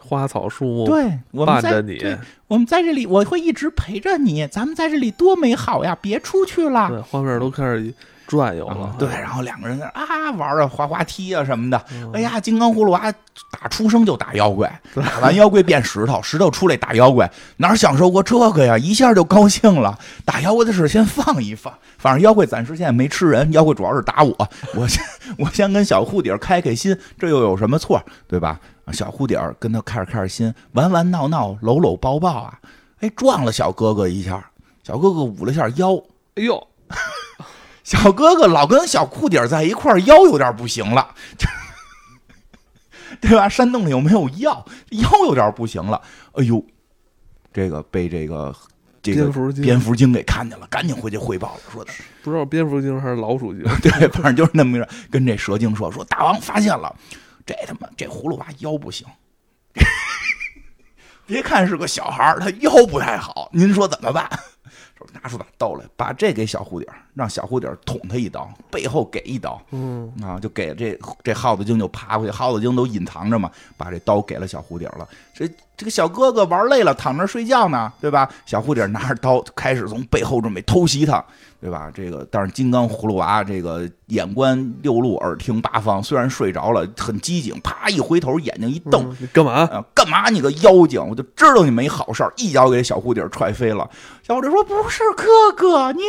花草树木，对，伴着你，我们在这里，我会一直陪着你。咱们在这里多美好呀！别出去了。对，画面都开始。转悠了，对，然后两个人在啊玩啊滑滑梯啊什么的。哎呀，金刚葫芦娃打出生就打妖怪，打完妖怪变石头，石头出来打妖怪，哪享受过这个呀？一下就高兴了。打妖怪的事先放一放，反正妖怪暂时现在没吃人，妖怪主要是打我。我先我先跟小护底儿开开心，这又有什么错，对吧？小护底儿跟他开着开着心，玩玩闹闹，搂搂抱抱啊，哎，撞了小哥哥一下，小哥哥捂了下腰，哎呦。小哥哥老跟小裤底在一块儿，腰有点不行了，对吧？山洞里又没有药，腰有点不行了。哎呦，这个被这个这个蝙蝠精给看见了，赶紧回去汇报了，说的不知道蝙蝠精还是老鼠精，对，反正就是那么着，跟这蛇精说说，大王发现了，这他妈这葫芦娃腰不行。别看是个小孩儿，他腰不太好，您说怎么办？说拿出把刀来，把这给小不点儿，让小蝴蝶捅他一刀，背后给一刀，嗯啊，就给这这耗子精就爬过去，耗子精都隐藏着嘛，把这刀给了小蝴蝶了。这这个小哥哥玩累了，躺那睡觉呢，对吧？小蝴蝶拿着刀开始从背后准备偷袭他，对吧？这个但是金刚葫芦娃这个眼观六路，耳听八方，虽然睡着了，很机警，啪一回头，眼睛一瞪。嗯你干嘛？啊，干嘛你个妖精？我就知道你没好事儿，一脚给小蝴蝶踹飞了。小蝴蝶说：“不是哥哥，你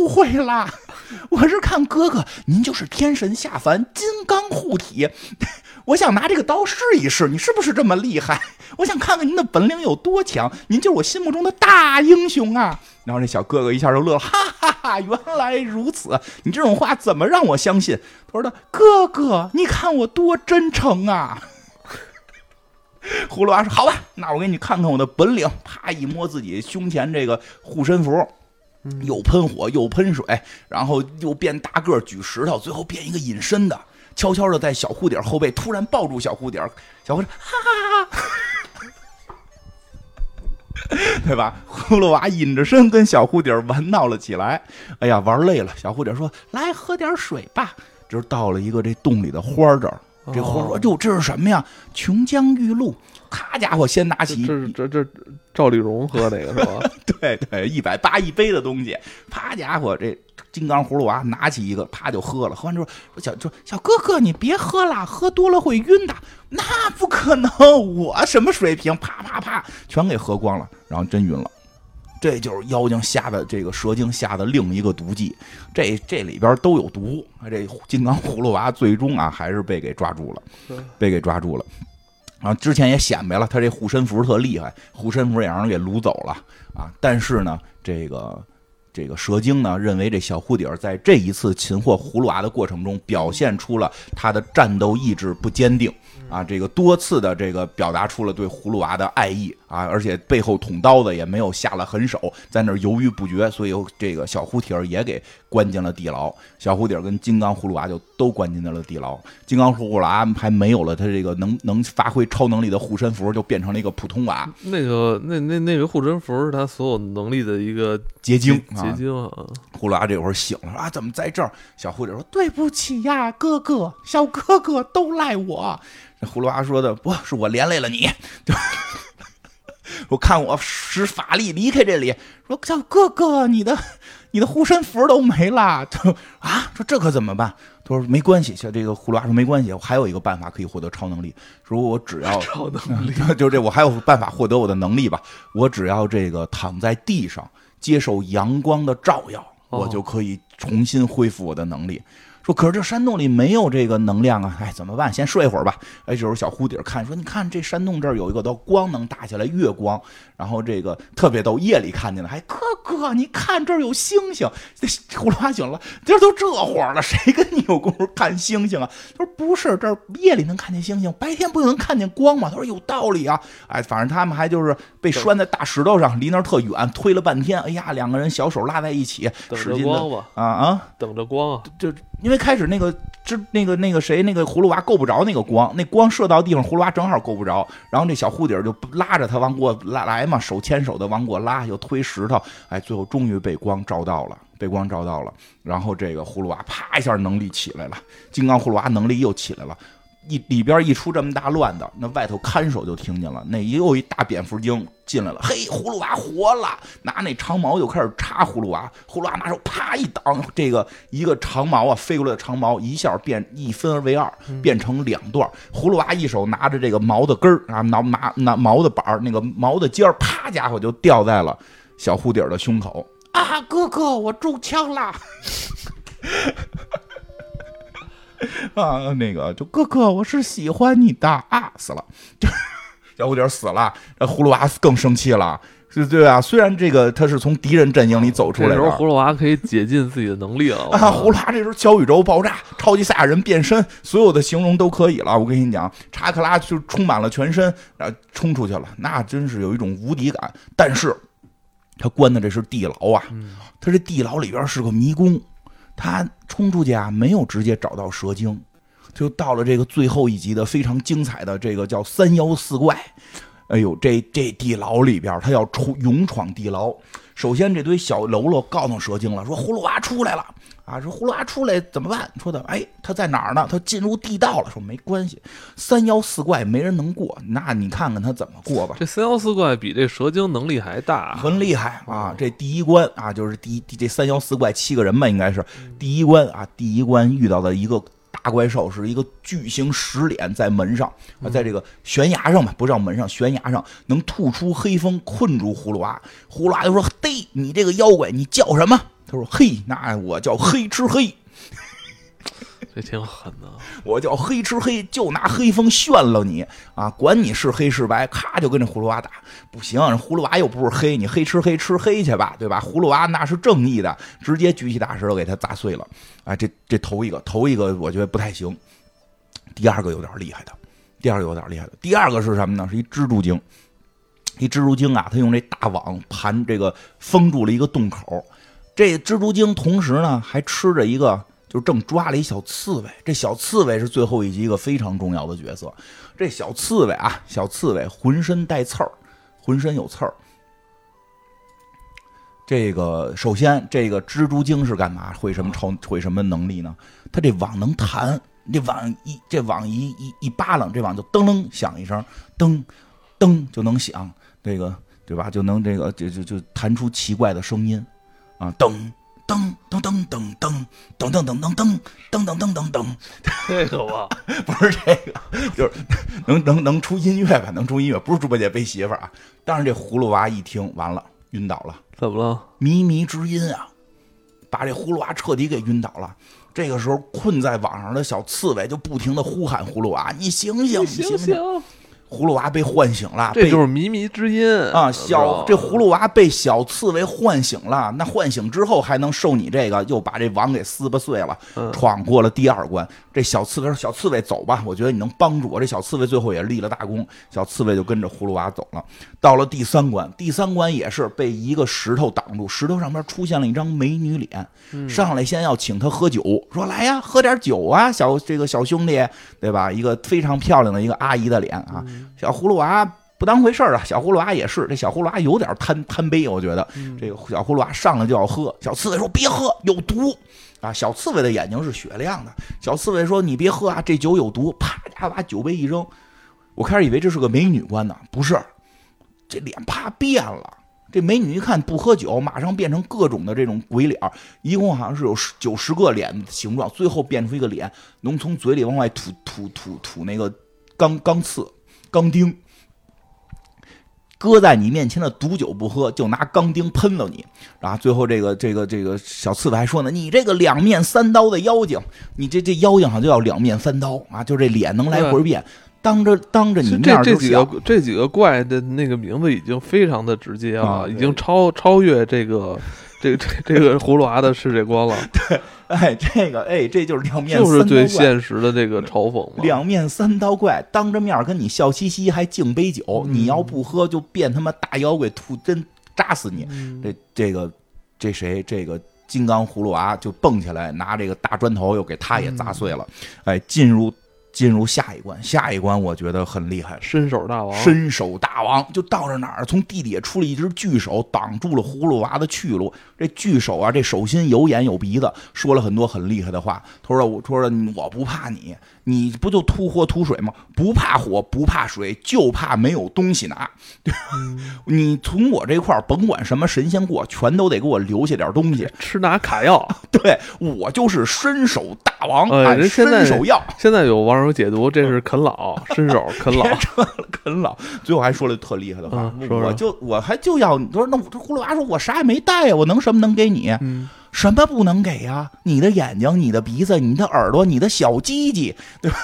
误会了，啊 我是看哥哥您就是天神下凡，金刚护体，我想拿这个刀试一试，你是不是这么厉害？我想看看您的本领有多强，您就是我心目中的大英雄啊！”然后这小哥哥一下就乐了，哈哈哈，原来如此，你这种话怎么让我相信？他说的：“哥哥，你看我多真诚啊！”葫芦娃说：“好吧，那我给你看看我的本领。”啪一摸自己胸前这个护身符，又喷火又喷水，然后又变大个儿举石头，最后变一个隐身的，悄悄的在小蝴蝶后背突然抱住小蝴蝶，小蝴蝶哈哈哈哈，对吧？葫芦娃隐着身跟小蝴蝶玩闹了起来。哎呀，玩累了，小蝴蝶说：“来喝点水吧。”这到了一个这洞里的花儿这儿。这花说：“哦哟，这是什么呀？琼浆玉露。”咔家伙，先拿起这这这赵丽蓉喝那个是吧？对对，一百八一杯的东西，啪家伙，这金刚葫芦娃拿起一个，啪就喝了。喝完之后说：“小说小哥哥，你别喝了，喝多了会晕的。”那不可能，我什么水平？啪啪啪，全给喝光了，然后真晕了。这就是妖精下的这个蛇精下的另一个毒计，这这里边都有毒。这金刚葫芦娃最终啊还是被给抓住了，被给抓住了。然后之前也显摆了，他这护身符特厉害，护身符也让人给掳走了啊！但是呢，这个这个蛇精呢，认为这小护底儿在这一次擒获葫芦娃的过程中，表现出了他的战斗意志不坚定啊，这个多次的这个表达出了对葫芦娃的爱意啊，而且背后捅刀子也没有下了狠手，在那儿犹豫不决，所以这个小蝴蝶也给关进了地牢。小蝴蝶跟金刚葫芦娃就都关进了地牢。金刚葫芦娃还没有了他这个能能发挥超能力的护身符，就变成了一个普通娃那个那那那个护身符是他所有能力的一个结晶结啊。晶啊！葫芦娃这会儿醒了，说啊，怎么在这儿？小蝴蝶说：“对不起呀，哥哥，小哥哥都赖我。”这葫芦娃说的不是我连累了你，就 我看我使法力离开这里。说叫哥哥，你的你的护身符都没了，就啊，说这可怎么办？他说没关系，像这个葫芦娃说没关系，我还有一个办法可以获得超能力，说我只要 超能力 就这，我还有办法获得我的能力吧。我只要这个躺在地上，接受阳光的照耀，哦我就可以重新恢复我的能力。说，可是这山洞里没有这个能量啊！哎，怎么办？先睡会儿吧。哎，这时候小蝴蝶看说，你看这山洞这儿有一个道光能打下来，月光，然后这个特别逗，夜里看见了，还哥哥，你看这儿有星星。这葫芦娃醒了，这都这会儿了，谁跟你有功夫看星星啊？他说不是，这儿夜里能看见星星，白天不就能看见光吗？他说有道理啊。哎，反正他们还就是被拴在大石头上，离那儿特远，推了半天。哎呀，两个人小手拉在一起，等使劲的着光吧，啊啊！等着光啊！就因为开始那个之那个那个谁那个葫芦娃够不着那个光，那光射到地方，葫芦娃正好够不着，然后那小护底儿就拉着他往过拉来嘛，手牵手的往过拉，又推石头，哎，最后终于被光照到了，被光照到了，然后这个葫芦娃啪一下能力起来了，金刚葫芦娃能力又起来了。一里边一出这么大乱的，那外头看守就听见了，那又一大蝙蝠精进来了，嘿，葫芦娃活了，拿那长矛就开始插葫芦娃，葫芦娃拿手啪一挡，这个一个长矛啊飞过来的长矛一下变一分为二，变成两段。葫芦娃一手拿着这个矛的根儿啊，拿拿拿矛的板儿，那个矛的尖儿，啪家伙就掉在了小蝴蝶的胸口。啊，哥哥，我中枪了。啊，那个就哥哥，我是喜欢你的啊，死了，就 小蝴蝶死了，呃葫芦娃更生气了，对对啊，虽然这个他是从敌人阵营里走出来的，这时候葫芦娃可以解禁自己的能力了啊，葫芦娃这时候小宇宙爆炸，超级赛亚人变身，所有的形容都可以了。我跟你讲，查克拉就充满了全身，然后冲出去了，那真是有一种无敌感。但是他关的这是地牢啊，他这地牢里边是个迷宫，他冲出去啊，没有直接找到蛇精，就到了这个最后一集的非常精彩的这个叫三妖四怪。哎呦，这这地牢里边，他要出勇闯地牢。首先，这堆小喽啰告诉蛇精了，说葫芦娃出来了啊！说葫芦娃出来怎么办？说的，哎，他在哪儿呢？他进入地道了。说没关系，三妖四怪没人能过，那你看看他怎么过吧。这三妖四怪比这蛇精能力还大，很厉害啊！这第一关啊，就是第一这三妖四怪七个人吧，应该是第一关啊。第一关遇到的一个。大怪兽是一个巨型石脸，在门上啊，在这个悬崖上吧，不叫门上，悬崖上能吐出黑风，困住葫芦娃。葫芦娃就说：“嘿，你这个妖怪，你叫什么？”他说：“嘿，那我叫黑吃黑。”这挺狠的，我叫黑吃黑，就拿黑风炫了你啊！管你是黑是白，咔就跟这葫芦娃打。不行，葫芦娃又不是黑，你黑吃黑吃黑去吧，对吧？葫芦娃那是正义的，直接举起大石头给他砸碎了。啊，这这头一个，头一个我觉得不太行。第二个有点厉害的，第二个有点厉害的。第二个是什么呢？是一蜘蛛精，一蜘蛛精啊，他用这大网盘这个封住了一个洞口。这蜘蛛精同时呢还吃着一个。就正抓了一小刺猬，这小刺猬是最后一集一个非常重要的角色。这小刺猬啊，小刺猬浑身带刺儿，浑身有刺儿。这个首先，这个蜘蛛精是干嘛？会什么超？会什么能力呢？它这网能弹，这网一这网一一一扒拉，这网就噔噔响一声，噔噔就能响，这个对吧？就能这个就就就弹出奇怪的声音啊，噔。噔噔噔噔噔噔噔噔噔噔噔噔噔噔噔，这个吧，不是这个，就是能能能出音乐吧？能出音乐，不是猪八戒背媳妇儿啊。但是这葫芦娃一听，完了，晕倒了。怎么了？靡靡之音啊，把这葫芦娃彻底给晕倒了。这个时候，困在网上的小刺猬就不停的呼喊葫芦娃：“你醒醒，你醒醒！”葫芦娃被唤醒了，这就是靡靡之音啊！小这葫芦娃被小刺猬唤醒了，那唤醒之后还能受你这个，又把这网给撕巴碎了，闯过了第二关。这小刺猬说：“小刺猬走吧，我觉得你能帮助我。”这小刺猬最后也立了大功，小刺猬就跟着葫芦娃走了。到了第三关，第三关也是被一个石头挡住，石头上面出现了一张美女脸，上来先要请他喝酒，说：“来呀，喝点酒啊，小这个小兄弟，对吧？”一个非常漂亮的一个阿姨的脸啊。小葫芦娃不当回事儿啊！小葫芦娃也是，这小葫芦娃有点贪贪杯，我觉得这个小葫芦娃上来就要喝。小刺猬说：“别喝，有毒啊！”小刺猬的眼睛是雪亮的。小刺猬说：“你别喝啊，这酒有毒。”啪，家伙把酒杯一扔。我开始以为这是个美女关呢，不是，这脸啪变了。这美女一看不喝酒，马上变成各种的这种鬼脸，一共好像是有十九十个脸形状，最后变出一个脸，能从嘴里往外吐吐吐吐那个钢钢刺。钢钉搁在你面前的毒酒不喝，就拿钢钉喷了你。然后最后这个这个这个小刺猬还说呢：“你这个两面三刀的妖精，你这这妖精好像就要两面三刀啊！就这脸能来回变，当着当着你面这这几个这几个怪的那个名字已经非常的直接了，已经超超越这个。”这这这个葫芦娃的世界观了，对，哎，这个哎，这就是两面就是最现实的这个嘲讽两面三刀怪当着面跟你笑嘻嘻，还敬杯酒，你要不喝就变他妈大妖怪，吐针扎死你。这这个这谁？这个金刚葫芦娃就蹦起来，拿这个大砖头又给他也砸碎了。哎，进入。进入下一关，下一关我觉得很厉害，伸手大王，伸手大王就到这哪儿？从地底下出了一只巨手，挡住了葫芦娃的去路。这巨手啊，这手心有眼有鼻子，说了很多很厉害的话。他说：“我说我不怕你。”你不就吐火吐水吗？不怕火，不怕水，就怕没有东西拿。你从我这块儿，甭管什么神仙过，全都得给我留下点东西。吃拿卡要，对我就是伸手大王，伸手要。现在有网友解读，这是啃老，伸手啃老，啃老。最后还说了特厉害的话，说我就我还就要，他说那这葫芦娃说，我啥也没带呀，我能什么能给你？什么不能给呀？你的眼睛、你的鼻子、你的耳朵、你的小鸡鸡，对吧？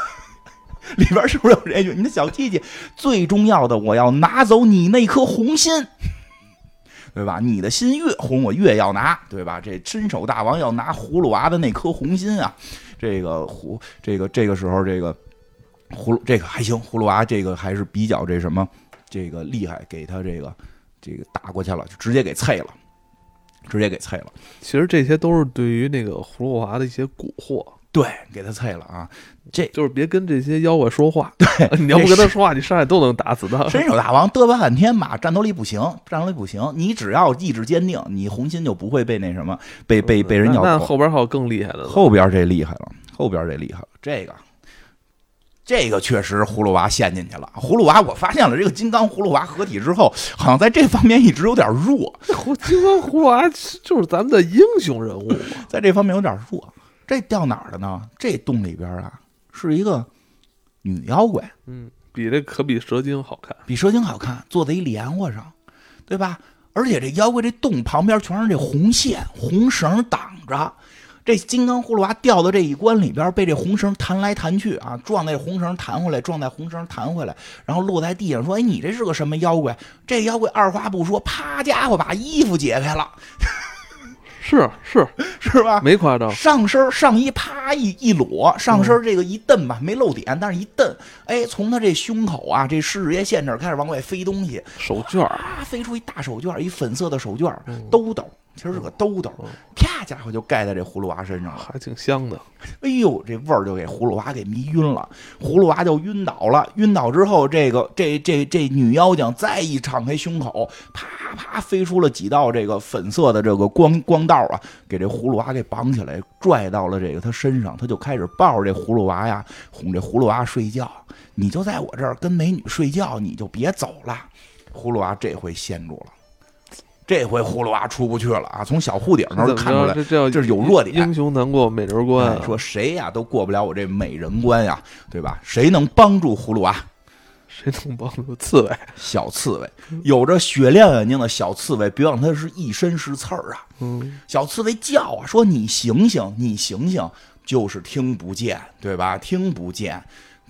里边是不是有这句？你的小鸡鸡最重要的，我要拿走你那颗红心，对吧？你的心越红，我越要拿，对吧？这伸手大王要拿葫芦娃的那颗红心啊！这个葫，这个这个时候，这个葫芦，这个还行，葫芦娃这个还是比较这什么，这个厉害，给他这个这个打过去了，就直接给碎了。直接给碎了。其实这些都是对于那个葫芦娃的一些蛊惑。对，给他啐了啊！这就是别跟这些妖怪说话。对，你要不跟他说话，你上来都能打死他。伸手大王嘚吧半天嘛，战斗力不行，战斗力不行。你只要意志坚定，你红心就不会被那什么，被被被人咬。那后边还有更厉害的。后边这厉害了，后边这厉害了，这个。这个确实葫芦娃陷进去了。葫芦娃，我发现了，这个金刚葫芦娃合体之后，好像在这方面一直有点弱。金刚葫芦娃就是咱们的英雄人物，在这方面有点弱。这掉哪儿了呢？这洞里边啊，是一个女妖怪。嗯，比这可比蛇精好看，比蛇精好看，坐在一莲花上，对吧？而且这妖怪这洞旁边全是这红线、红绳挡着。这金刚葫芦娃掉到这一关里边，被这红绳弹来弹去啊，撞在红绳弹回来，撞在红绳弹回来，然后落在地上，说：“哎，你这是个什么妖怪？”这妖怪二话不说，啪家伙把衣服解开了。是是 是吧？没夸张，上身上衣啪一一裸，上身这个一蹬吧，没露点，但是一蹬，哎，从他这胸口啊，这事业线这开始往外飞东西，手绢啊，飞出一大手绢，一粉色的手绢，兜兜。其实是个兜兜，啪家伙就盖在这葫芦娃身上了，还挺香的。哎呦，这味儿就给葫芦娃给迷晕了，葫芦娃就晕倒了。晕倒之后，这个这这这女妖精再一敞开胸口，啪啪飞出了几道这个粉色的这个光光道啊，给这葫芦娃给绑起来，拽到了这个他身上，他就开始抱着这葫芦娃呀，哄这葫芦娃睡觉。你就在我这儿跟美女睡觉，你就别走了。葫芦娃这回陷住了。这回葫芦娃出不去了啊！从小护顶那儿看出来，这这是有弱点。英雄难过美人关，说谁呀都过不了我这美人关呀，对吧？谁能帮助葫芦娃？谁能帮助刺猬？小刺猬，有着雪亮眼睛的小刺猬，别忘他是一身是刺儿啊！嗯，小刺猬叫啊，说你醒醒，你醒醒，就是听不见，对吧？听不见。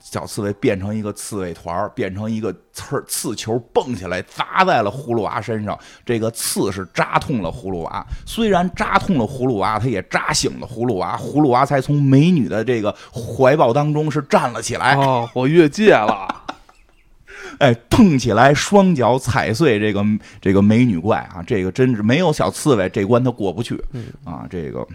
小刺猬变成一个刺猬团变成一个刺刺球，蹦起来砸在了葫芦娃身上。这个刺是扎痛了葫芦娃，虽然扎痛了葫芦娃，他也扎醒了葫芦娃。葫芦娃才从美女的这个怀抱当中是站了起来。哦，我越界了！哎，蹦起来，双脚踩碎这个这个美女怪啊！这个真是没有小刺猬，这关他过不去啊！这个。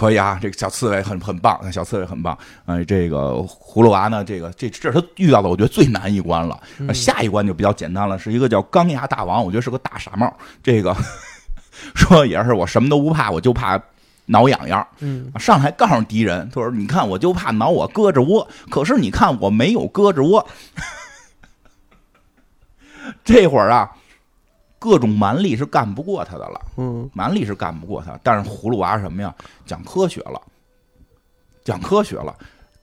可以啊，这个小刺猬很很棒，小刺猬很棒。呃，这个葫芦娃呢，这个这这是他遇到的，我觉得最难一关了。下一关就比较简单了，是一个叫钢牙大王，我觉得是个大傻帽。这个 说也是我什么都不怕，我就怕挠痒痒。嗯，上来告诉敌人，他说：“你看，我就怕挠我胳肢窝，可是你看我没有胳肢窝。”这会儿啊。各种蛮力是干不过他的了，嗯，蛮力是干不过他，但是葫芦娃什么呀？讲科学了，讲科学了，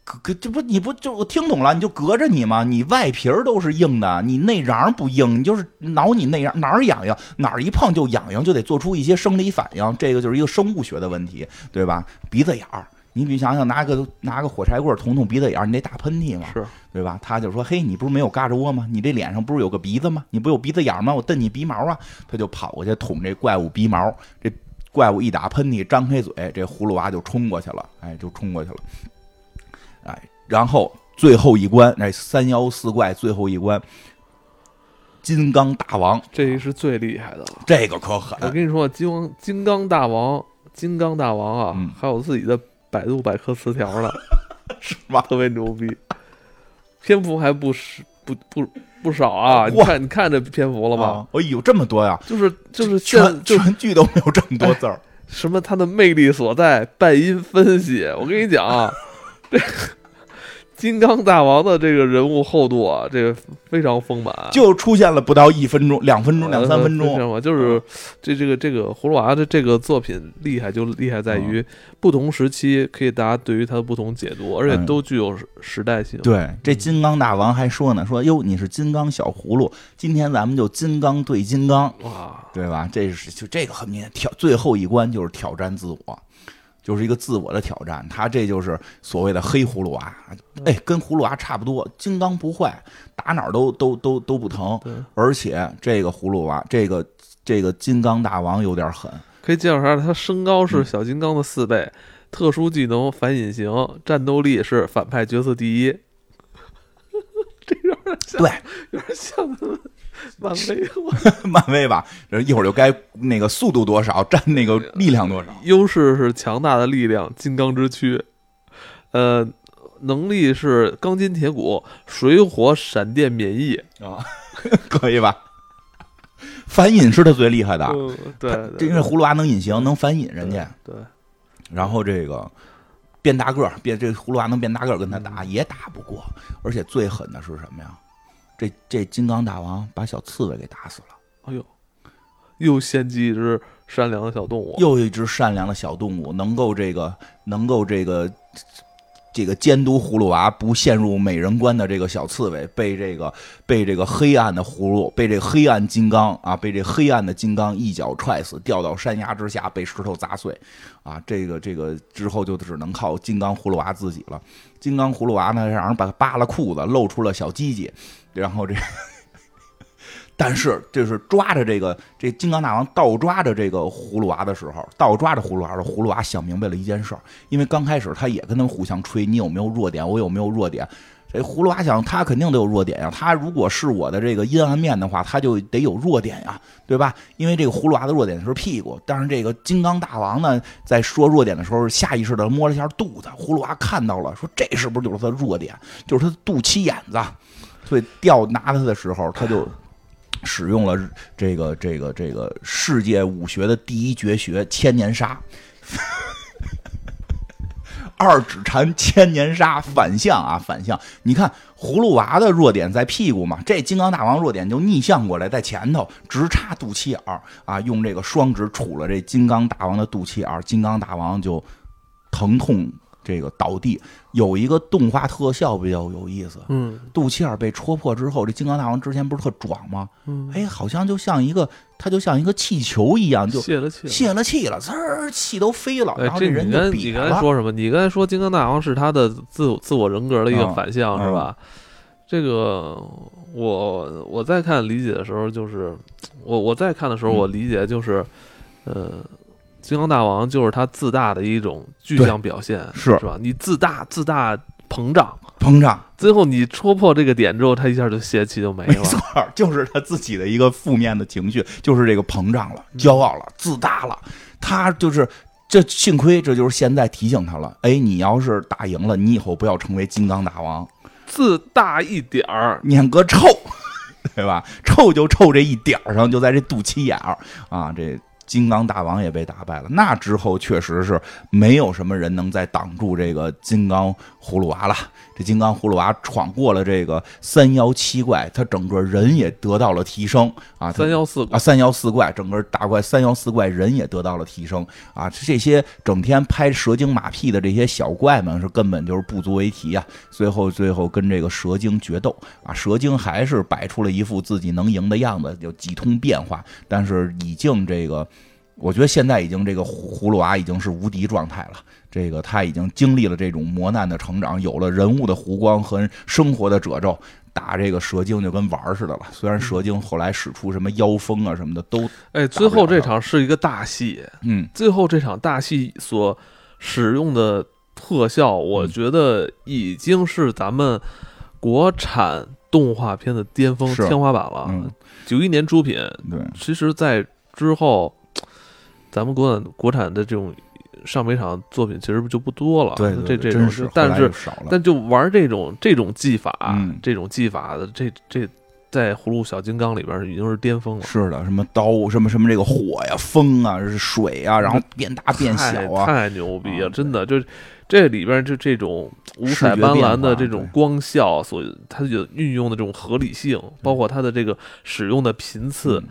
隔这不你不就我听懂了？你就隔着你吗？你外皮儿都是硬的，你内瓤不硬，你就是挠你内瓤哪儿痒痒，哪儿一碰就痒痒，就得做出一些生理反应，这个就是一个生物学的问题，对吧？鼻子眼儿。你比想想，拿个拿个火柴棍捅捅鼻子眼你得打喷嚏嘛，是对吧？他就说：“嘿，你不是没有嘎吱窝吗？你这脸上不是有个鼻子吗？你不有鼻子眼吗？我瞪你鼻毛啊！”他就跑过去捅这怪物鼻毛，这怪物一打喷嚏，张开嘴，这葫芦娃就冲过去了，哎，就冲过去了，哎，然后最后一关，那三妖四怪最后一关，金刚大王，这是最厉害的了，这个可狠！我跟你说，金金刚大王，金刚大王啊，还有自己的。百度百科词条了，是吧？特别牛逼，篇幅还不是不不不少啊！你看你看这篇幅了吗？哎呦，这么多呀！就是就是全全剧都没有这么多字儿。什么它的魅力所在？半音分析，我跟你讲啊，这。金刚大王的这个人物厚度啊，这个非常丰满，就出现了不到一分钟、两分钟、两三分钟，就是这这个这个葫芦娃的这个作品厉害，就厉害在于不同时期可以大家对于它的不同解读，而且都具有时代性。对，这金刚大王还说呢，说哟，你是金刚小葫芦，今天咱们就金刚对金刚，哇，对吧？这是就这个很明显，挑最后一关就是挑战自我。就是一个自我的挑战，他这就是所谓的黑葫芦娃，哎，跟葫芦娃差不多，金刚不坏，打哪儿都都都都不疼，而且这个葫芦娃，这个这个金刚大王有点狠，可以介绍一下，他身高是小金刚的四倍，特殊技能反隐形，战斗力是反派角色第一，这有点像，对，有点像。漫威，漫威吧，一会儿就该那个速度多少占那个力量多少，优势是强大的力量，金刚之躯。呃，能力是钢筋铁骨，水火闪电免疫。啊，可以吧？反隐是他最厉害的，嗯，对他，对因为葫芦娃能隐形，能反隐人家。对，然后这个变大个儿，变这葫芦娃能变大个儿，跟他打嗯也打不过。而且最狠的是什么呀？这这金刚大王把小刺猬给打死了，哎呦，又献祭一只善良的小动物。又一只善良的小动物，能够这个能够这个。这个监督葫芦娃不陷入美人关的这个小刺猬，被这个被这个黑暗的葫芦，被这黑暗金刚啊，被这黑暗的金刚一脚踹死，掉到山崖之下，被石头砸碎，啊，这个这个之后就只能靠金刚葫芦娃自己了。金刚葫芦娃呢，让人把他扒了裤子，露出了小鸡鸡，然后这。但是，就是抓着这个这金刚大王倒抓着这个葫芦娃的时候，倒抓着葫芦娃的，葫芦娃想明白了一件事，因为刚开始他也跟他们互相吹，你有没有弱点，我有没有弱点。这葫芦娃想，他肯定得有弱点呀。他如果是我的这个阴暗面的话，他就得有弱点呀，对吧？因为这个葫芦娃的弱点是屁股，但是这个金刚大王呢，在说弱点的时候，下意识的摸了一下肚子。葫芦娃看到了，说这是不是就是他的弱点？就是他的肚脐眼子。所以吊拿他的时候，他就使用了这个这个这个世界武学的第一绝学千年杀。二指禅千年杀反向啊，反向！你看葫芦娃的弱点在屁股嘛，这金刚大王弱点就逆向过来，在前头直插肚脐眼儿啊，用这个双指杵了这金刚大王的肚脐眼儿，金刚大王就疼痛这个倒地。有一个动画特效比较有意思，嗯肚脐眼被戳破之后，这金刚大王之前不是特壮吗？嗯，哎，好像就像一个，他就像一个气球一样，就泄了气了。泄了气了，呲儿气都飞了，哎然，后人这你刚你就瘪了。刚才说什么？你刚才说金刚大王是他的自我自我人格的一个嗯反向，嗯是吧？这个我我在看理解的时候，就是我我在看的时候，嗯我理解就是，呃，金刚大王就是他自大的一种具象表现，是是吧？你自大自大膨胀，膨胀，最后你戳破这个点之后，他一下就泄气就没了。没错，就是他自己的一个负面的情绪，就是这个膨胀了、骄傲了、自大了。他就是这，幸亏这就是现在提醒他了。哎，你要是打赢了，你以后不要成为金刚大王，自大一点儿，念个臭，对吧？臭就臭这一点儿上，就在这肚脐眼儿啊，这。金刚大王也被打败了，那之后确实是没有什么人能再挡住这个金刚葫芦娃了。这金刚葫芦娃闯过了这个三妖七怪，他整个人也得到了提升啊。三幺四啊，三妖四怪，整个大怪三妖四怪人也得到了提升啊！这些整天拍蛇精马屁的这些小怪们是根本就是不足为提啊！最后最后跟这个蛇精决斗啊，蛇精还是摆出了一副自己能赢的样子，有几通变化，但是已经这个，我觉得现在已经这个葫葫芦娃已经是无敌状态了。这个他已经经历了这种磨难的成长，有了人物的弧光和生活的褶皱。打这个蛇精就跟玩儿似的了，虽然蛇精后来使出什么妖风啊什么的都，哎，最后这场是一个大戏，嗯，最后这场大戏所使用的特效，我嗯觉得已经是咱们国产动画片的巅峰天花板了嗯。九一年出品，对，其实，在之后，咱们国产国产的这种上美场作品其实就不多了。对，这这种是，，但是。但就玩这种这种技法，嗯这种技法的这这在葫芦小金刚里边已经是巅峰了。是的，什么刀，什么什么这个火呀、风啊、水啊，然后变大变小啊，太太牛逼了！啊真的，就这里边就这种五彩斑斓的这种光效，所它有运用的这种合理性，包括它的这个使用的频次，嗯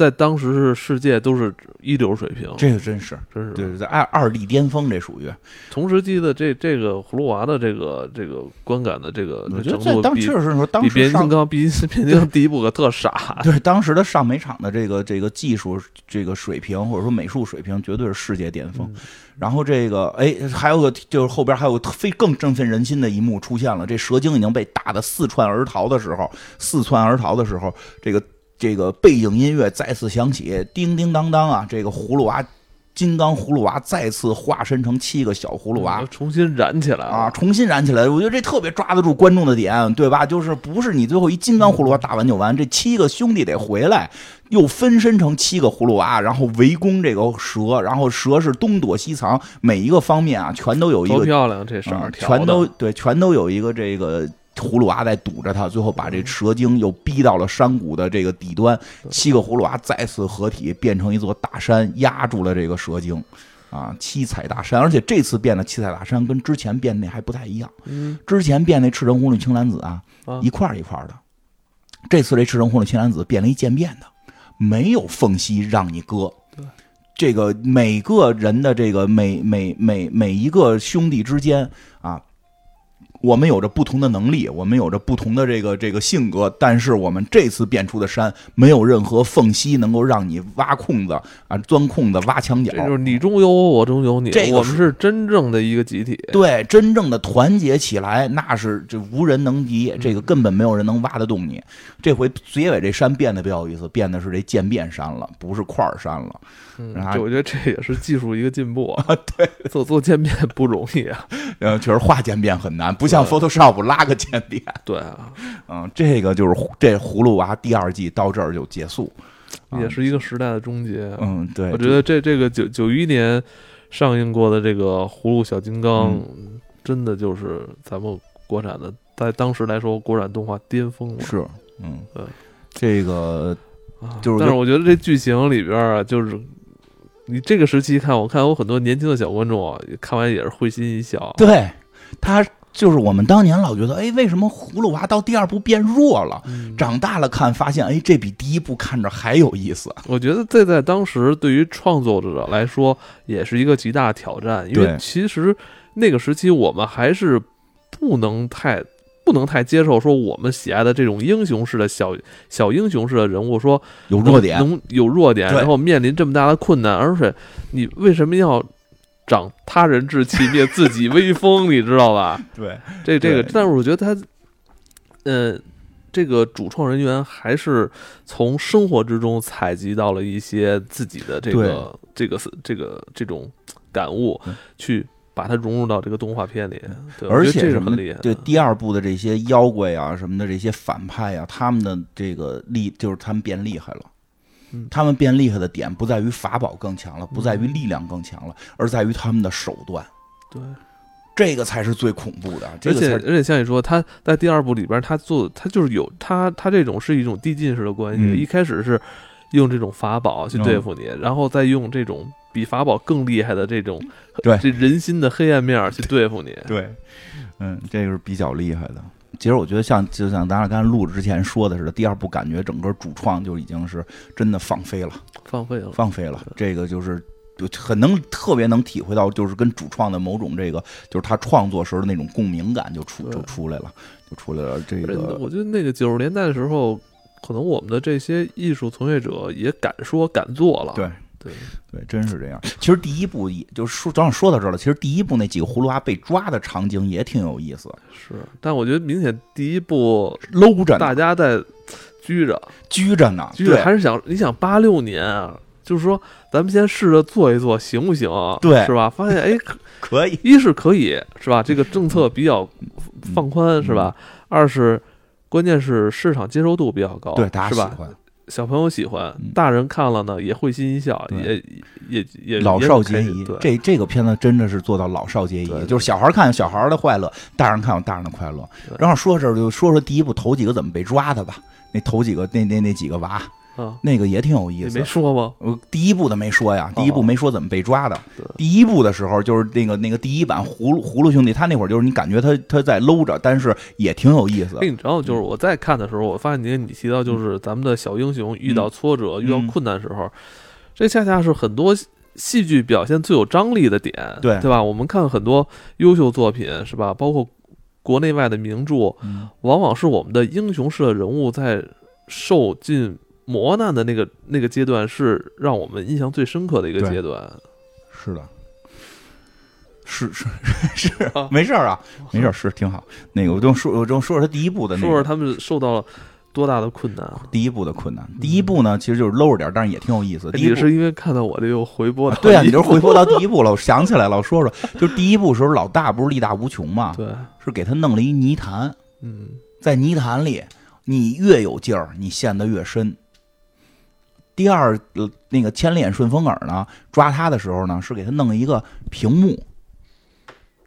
在当时是世界都是一流水平，这个真是，真是。对对对，二二力巅峰，这属于。同时期的这这个葫芦娃的这个这个观感的这个我觉得在当确实是说，当比变时上形金刚比 变形金刚第一部可特傻，对当时的上美场的这个这个技术这个水平或者说美术水平，绝对是世界巅峰。嗯。然后这个哎，还有个就是后边还有个非更振奋人心的一幕出现了，这蛇精已经被打得四窜而逃的时候，四窜而逃的时候，这个这个背景音乐再次响起，叮叮当当啊，这个葫芦娃。金刚葫芦娃再次化身成七个小葫芦娃。重新燃起来啊，重新燃起来，我觉得这特别抓得住观众的点，对吧？就是不是你最后一金刚葫芦娃打完就完，这七个兄弟得回来，又分身成七个葫芦娃，然后围攻这个蛇，然后蛇是东躲西藏，每一个方面啊，全都有一个漂亮，这色儿嗯全都对，全都有一个这个葫芦娃在堵着他，最后把这蛇精又逼到了山谷的这个底端，七个葫芦娃再次合体，变成一座大山，压住了这个蛇精。啊，七彩大山，而且这次变的七彩大山跟之前变那还不太一样。嗯之前变那赤橙红绿青蓝紫啊，一块一块的。这次这赤橙红绿青蓝紫变了一渐变的，没有缝隙让你割。对，这个每个人的这个每每每每一个兄弟之间啊，我们有着不同的能力，我们有着不同的这个这个性格，但是我们这次变出的山没有任何缝隙能够让你挖空子啊、钻空子、挖墙角这。就是你中有我，我中有你，这个我们是真正的一个集体。对，真正的团结起来，那是这无人能敌，这个根本没有人能挖得动你。这回结尾这山变得比较有意思，变的是这渐变山了，不是块儿山了。嗯然后，我觉得这也是技术一个进步啊。对，做做渐变不容易啊。呃，确实画渐变很难，不像 Photoshop 拉个渐变。对啊，嗯，这个就是这葫芦娃第二季到这儿就结束。啊也是一个时代的终结。嗯，对，我觉得这这个九九一年上映过的这个《葫芦小金刚》，嗯真的就是咱们国产的，在当时来说，国产动画巅峰了。是，嗯对，这个啊就是但是我觉得这剧情里边啊，就是你这个时期看，我看有很多年轻的小观众啊，看完也是会心一笑。对他就是我们当年老觉得，哎，为什么葫芦娃到第二部变弱了？嗯长大了看，发现哎，这比第一部看着还有意思。我觉得这在当时对于创作者来说也是一个极大的挑战，因为其实那个时期我们还是不能太不能太接受说我们喜爱的这种英雄式的小小英雄式的人物说有弱点，能有弱点，然后面临这么大的困难，而且你为什么要长他人志气灭自己威风？你知道吧？对，这这个，但是我觉得他，呃，这个主创人员还是从生活之中采集到了一些自己的这个这个这个这种感悟，去把它融入到这个动画片里。对，而且这是很厉害的。对第二部的这些妖怪啊什么的这些反派啊，他们的这个厉就是他们变厉害了。嗯。他们变厉害的点不在于法宝更强了，不在于力量更强了，而在于他们的手段，对，这个才是最恐怖的。这而且而且像你说，他在第二部里边，他做他就是有他他这种是一种递进式的关系，嗯。一开始是用这种法宝去对付你，然后再用这种比法宝更厉害的这种对。这人心的黑暗面儿去对付你。对，嗯，这个是比较厉害的。其实我觉得像就像咱俩刚才录之前说的似的，第二部感觉整个主创就已经是真的放飞了，放飞了，放飞了。这个就是就很能特别能体会到，就是跟主创的某种这个，就是他创作时候的那种共鸣感就出就出来了，就出来了。这个我觉得那个九十年代的时候，可能我们的这些艺术从业者也敢说敢做了。对对，对，真是这样。其实第一部也就是说，正好说到这儿了。其实第一部那几个葫芦娃被抓的场景也挺有意思，是，但我觉得明显第一部搂着大家在拘着，拘着呢，拘着对还是想你想八六年啊，就是说咱们先试着做一做，行不行？对是吧？发现哎，可可以，一是可以是吧？这个政策比较放宽是吧？二是关键是市场接受度比较高，对大家是吧？喜欢。小朋友喜欢嗯，大人看了呢也会心一笑，也也也老少皆宜对，，这这个片子真的是做到老少皆宜就是小孩看有小孩的快乐，大人看有大人的快乐对。正好说到这儿，就说说第一部头几个怎么被抓的吧。那头几个那那那几个娃，啊，那个也挺有意思你没。说吗？我第一部的没说呀，第一部哦没说怎么被抓的对。第一部的时候就是那个那个第一版葫芦葫芦兄弟，他那会儿就是你感觉他他在搂着，但是也挺有意思哎，。你知道，就是我在看的时候，我发现你你提到，就是咱们的小英雄遇到挫折、遇到困难的时候，这恰恰是很多戏剧表现最有张力的点，对对吧？我们看很多优秀作品，是吧？包括国内外的名著，嗯往往是我们的英雄式的人物在受尽磨难的那个那个阶段，是让我们印象最深刻的一个阶段。是的，是是 是啊，没事儿啊，没事儿，是挺好。那个我就说，我就说说他第一步的那个，说说他们受到了多大的困难啊？第一步的困难。第一步呢，其实就是搂着点儿，但是也挺有意思。第一部你是因为看到我这个回播的，对啊，你就是回播到第一步了。我想起来了，我说说，就是第一步时候，老大不是力大无穷嘛，对，是给他弄了一泥潭，嗯，在泥潭里，你越有劲儿，你陷得越深。第二，那个千里眼顺风耳呢，抓他的时候呢，是给他弄一个屏幕。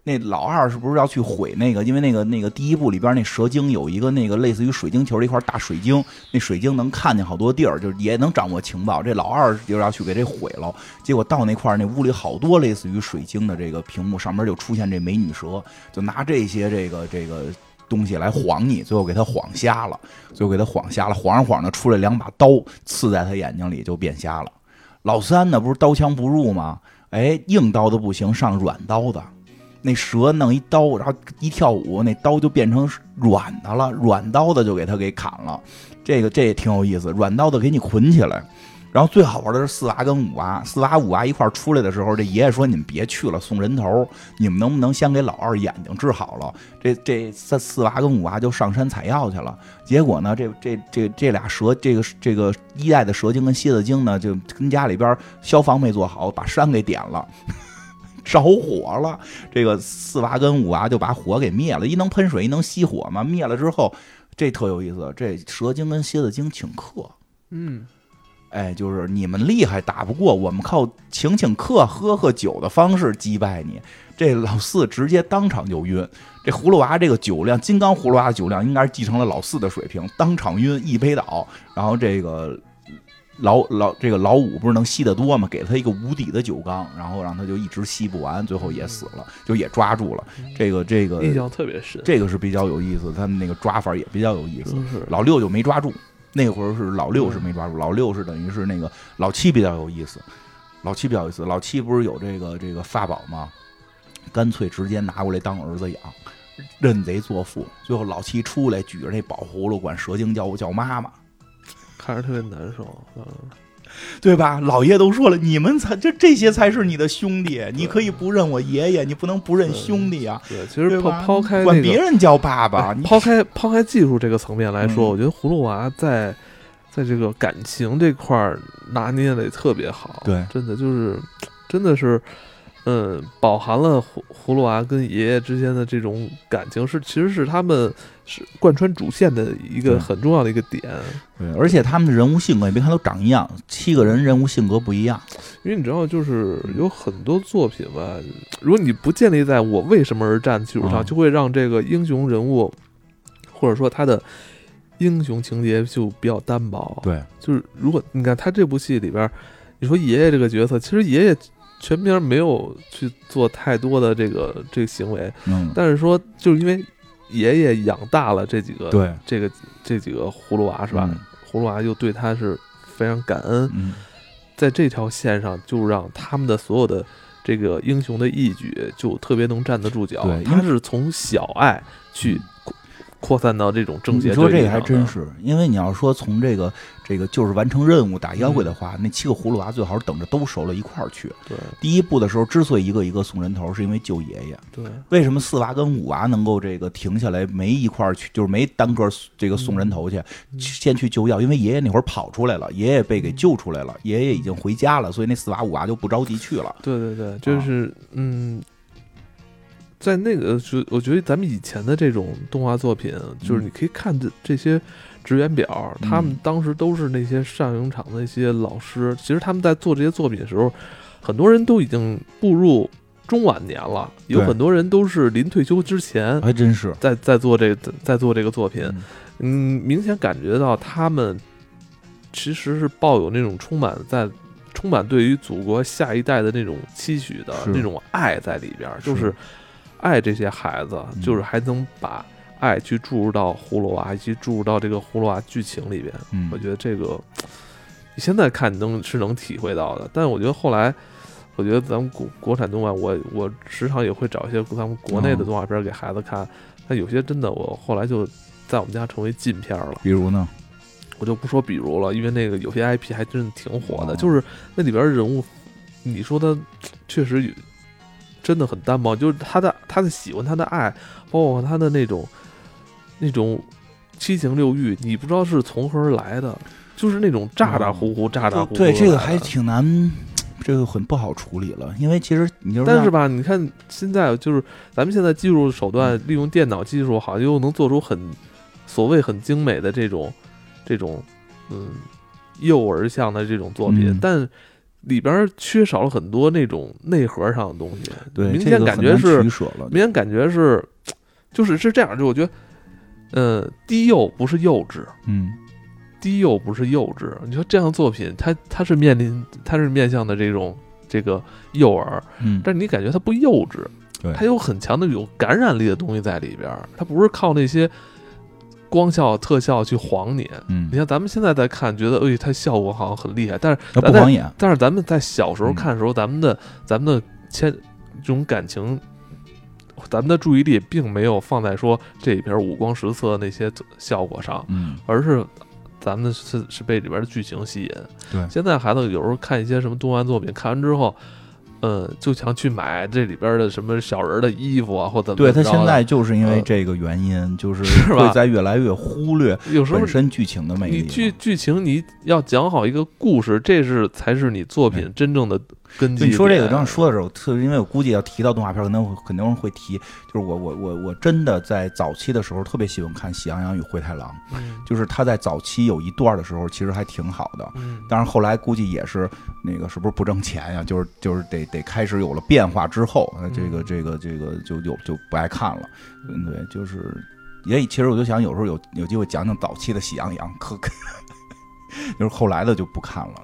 那老二是不是要去毁那个？因为那个那个第一部里边那蛇精有一个那个类似于水晶球的一块大水晶，那水晶能看见好多地儿，就也能掌握情报。这老二就要去给这毁了，结果到那块儿那屋里好多类似于水晶的这个屏幕，上面就出现这美女蛇，就拿这些这个这个东西来晃你，最后给他晃瞎了，最后给他晃瞎了，晃着晃着出来两把刀刺在他眼睛里，就变瞎了。老三呢，不是刀枪不入吗？哎，硬刀的不行，上软刀的。那蛇弄一刀，然后一跳舞，那刀就变成软的了，软刀的就给他给砍了。这个这也挺有意思，软刀的给你捆起来。然后最好玩的是四娃跟五娃，四娃五娃一块出来的时候，这爷爷说：“你们别去了，送人头，你们能不能先给老二眼睛治好了？”这这四四娃跟五娃就上山采药去了。结果呢，这这这这俩蛇，这个这个一代的蛇精跟蝎子精呢，就跟家里边消防没做好，把山给点了。着火了，这个四娃跟五娃就把火给灭了。一能喷水，一能熄火嘛。灭了之后，这特有意思。这蛇精跟蝎子精请客，嗯，哎，就是你们厉害打不过我们，靠请请客、喝喝酒的方式击败你。这老四直接当场就晕。这葫芦娃这个酒量，金刚葫芦娃的酒量应该是继承了老四的水平，当场晕一杯倒。然后这个。老老这个老五不是能吸得多吗？给他一个无底的酒缸，然后让他就一直吸不完，最后也死了，就也抓住了。这个这个印象特别深，这个是比较有意思，他们那个抓法也比较有意思。老六就没抓住，那会儿是老六是没抓住，老六是等于是那个老七比较有意思，老七比较有意思，老七不是有这个这个法宝吗？干脆直接拿过来当儿子养，认贼作父。最后老七出来举着那宝葫芦，管蛇精叫叫妈妈。看着特别难受，嗯，对吧？老爷都说了，你们才这这些才是你的兄弟，你可以不认我爷爷，你不能不认兄弟啊。对，其实抛抛开管别人叫爸爸，抛开抛开技术这个层面来说，我觉得葫芦娃在在这个感情这块拿捏的也特别好。对，真的就是真的是。嗯，饱含了葫葫芦娃跟爷爷之间的这种感情，是其实是他们是贯穿主线的一个很重要的一个点。对，而且他们的人物性格，你别看都长一样，七个人人物性格不一样。因为你知道，就是有很多作品吧，如果你不建立在我为什么而战基础上，就会让这个英雄人物或者说他的英雄情节就比较单薄。对，就是如果你看他这部戏里边，你说爷爷这个角色，其实爷爷。全片没有去做太多的这个这个行为，嗯，但是说就是因为爷爷养大了这几个，对，这个这几个葫芦娃是吧？葫芦娃又对他是非常感恩，在这条线上就让他们的所有的这个英雄的义举就特别能站得住脚，他是从小爱去。扩散到这种正邪，你说这个还真是，因为你要说从这个这个就是完成任务打妖怪的话，那七个葫芦娃最好是等着都熟了一块儿去。对，第一步的时候之所以一个一个送人头，是因为救爷爷。对，为什么四娃跟五娃能够这个停下来没一块儿去，就是没单个这个送人头去，先去救药？因为爷爷那会儿跑出来了，爷爷被给救出来了，爷爷已经回家了，所以那四娃五娃就不着急去了。对对对，就是嗯。在那个，就我觉得咱们以前的这种动画作品，就是你可以看这这些职员表，他们当时都是那些上影厂的一些老师。其实他们在做这些作品的时候，很多人都已经步入中晚年了，有很多人都是临退休之前，还真是在在做这个在做这个作品。嗯，明显感觉到他们其实是抱有那种充满在充满对于祖国下一代的那种期许的那种爱在里边，就是。爱这些孩子，就是还能把爱去注入到葫芦娃以及注入到这个葫芦娃剧情里边。嗯，我觉得这个你现在看能是能体会到的。但是我觉得后来，我觉得咱们国国产动漫，我我时常也会找一些咱们国内的动画片给孩子看。但有些真的，我后来就在我们家成为禁片了。比如呢？我就不说比如了，因为那个有些 IP 还真的挺火的，就是那里边人物，你说他确实有。真的很单薄，就是他的他的喜欢他的爱，包括他的那种那种七情六欲，你不知道是从何而来的，就是那种咋咋呼呼、咋咋呼呼。对，这个还挺难，这个很不好处理了。因为其实你就但是吧，你看现在就是咱们现在技术手段，利用电脑技术，好像又能做出很所谓很精美的这种这种嗯幼儿向的这种作品，但里边缺少了很多那种内核上的东西。对，明显感觉是，明显感觉是。就是是这样，就我觉得，呃，低幼不是幼稚，嗯，低幼不是幼稚。你说这样的作品，它它是面临，它是面向的这种这个幼儿，嗯，但是你感觉它不幼稚，对，它有很强的有感染力的东西在里边，它不是靠那些光效特效去晃你，嗯，你像咱们现在在看，觉得哎，它效果好像很厉害，但是不晃眼，但是咱们在小时候看的时候，咱们的咱们的牵这种感情。咱们的注意力并没有放在说这里边五光十色那些效果上，嗯，而是咱们是是被里边的剧情吸引。对，现在孩子有时候看一些什么动漫作品，看完之后，呃，就想去买这里边的什么小人的衣服啊，或怎么。对他现在就是因为这个原因，就是 会在越来越忽略有时候本身剧情的魅力。你剧剧情你要讲好一个故事，这是才是你作品真正的。你说这个，刚说的时候，特因为我估计要提到动画片，可能肯定会提。就是我我我我真的在早期的时候特别喜欢看《喜羊羊与灰太狼》，就是他在早期有一段的时候，其实还挺好的。嗯，但是后来估计也是那个是不是不挣钱呀？就是就是得得开始有了变化之后，这个这个这个就有就不爱看了。嗯，对，就是也其实我就想有时候有有机会讲讲早期的《喜羊羊》，可可 就是后来的就不看了。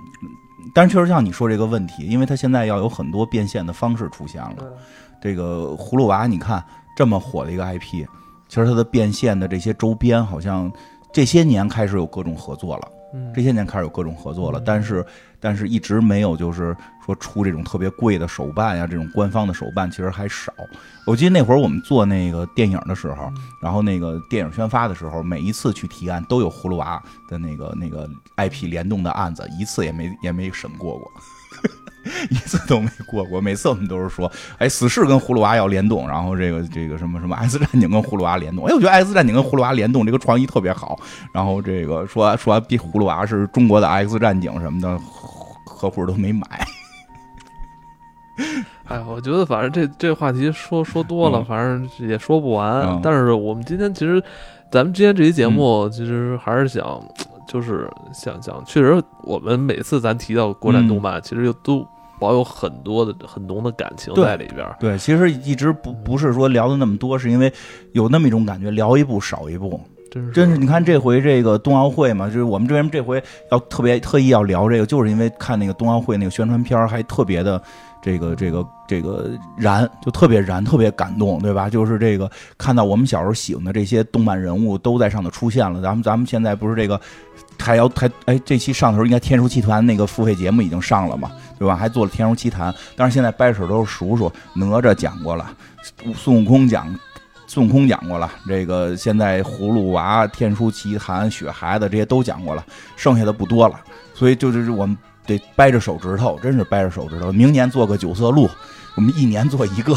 但是确实像你说这个问题，因为它现在要有很多变现的方式出现了。这个葫芦娃，你看这么火的一个 IP，其实它的变现的这些周边，好像这些年开始有各种合作了。这些年开始有各种合作了，但是但是一直没有就是说出这种特别贵的手办呀，这种官方的手办其实还少。我记得那会儿我们做那个电影的时候，然后那个电影宣发的时候，每一次去提案都有葫芦娃的那个那个 IP 联动的案子，一次也没也没审过过。一次都没过过，每次我们都是说，哎，死侍跟葫芦娃要联动，然后这个这个什么什么 X 战警跟葫芦娃联动，哎，我觉得 X 战警跟葫芦娃联动这个创意特别好，然后这个说说比葫芦娃是中国的 X 战警什么的，客户都没买。哎，我觉得反正这这话题说说多了，反正也说不完。但是我们今天其实，咱们今天这期节目其实还是想。就是想想，确实，我们每次咱提到国产动漫，其实又都保有很多的很浓的感情在里边。对，其实一直不不是说聊的那么多，是因为有那么一种感觉，聊一部少一部。真是，真是，你看这回这个冬奥会嘛，就是我们这边这回要特别特意要聊这个，就是因为看那个冬奥会那个宣传片还特别的。这个这个这个燃就特别燃，特别感动，对吧？就是这个看到我们小时候喜欢的这些动漫人物都在上头出现了。咱们咱们现在不是这个还要还哎，这期上头应该《天书奇谭》那个付费节目已经上了嘛，对吧？还做了《天书奇谭》，但是现在掰扯都是叔叔哪吒讲过了，孙悟空讲孙悟空讲过了，这个现在葫芦娃、天书奇谭、雪孩子这些都讲过了，剩下的不多了，所以就是我们。得掰着手指头，真是掰着手指头。明年做个九色鹿，我们一年做一个。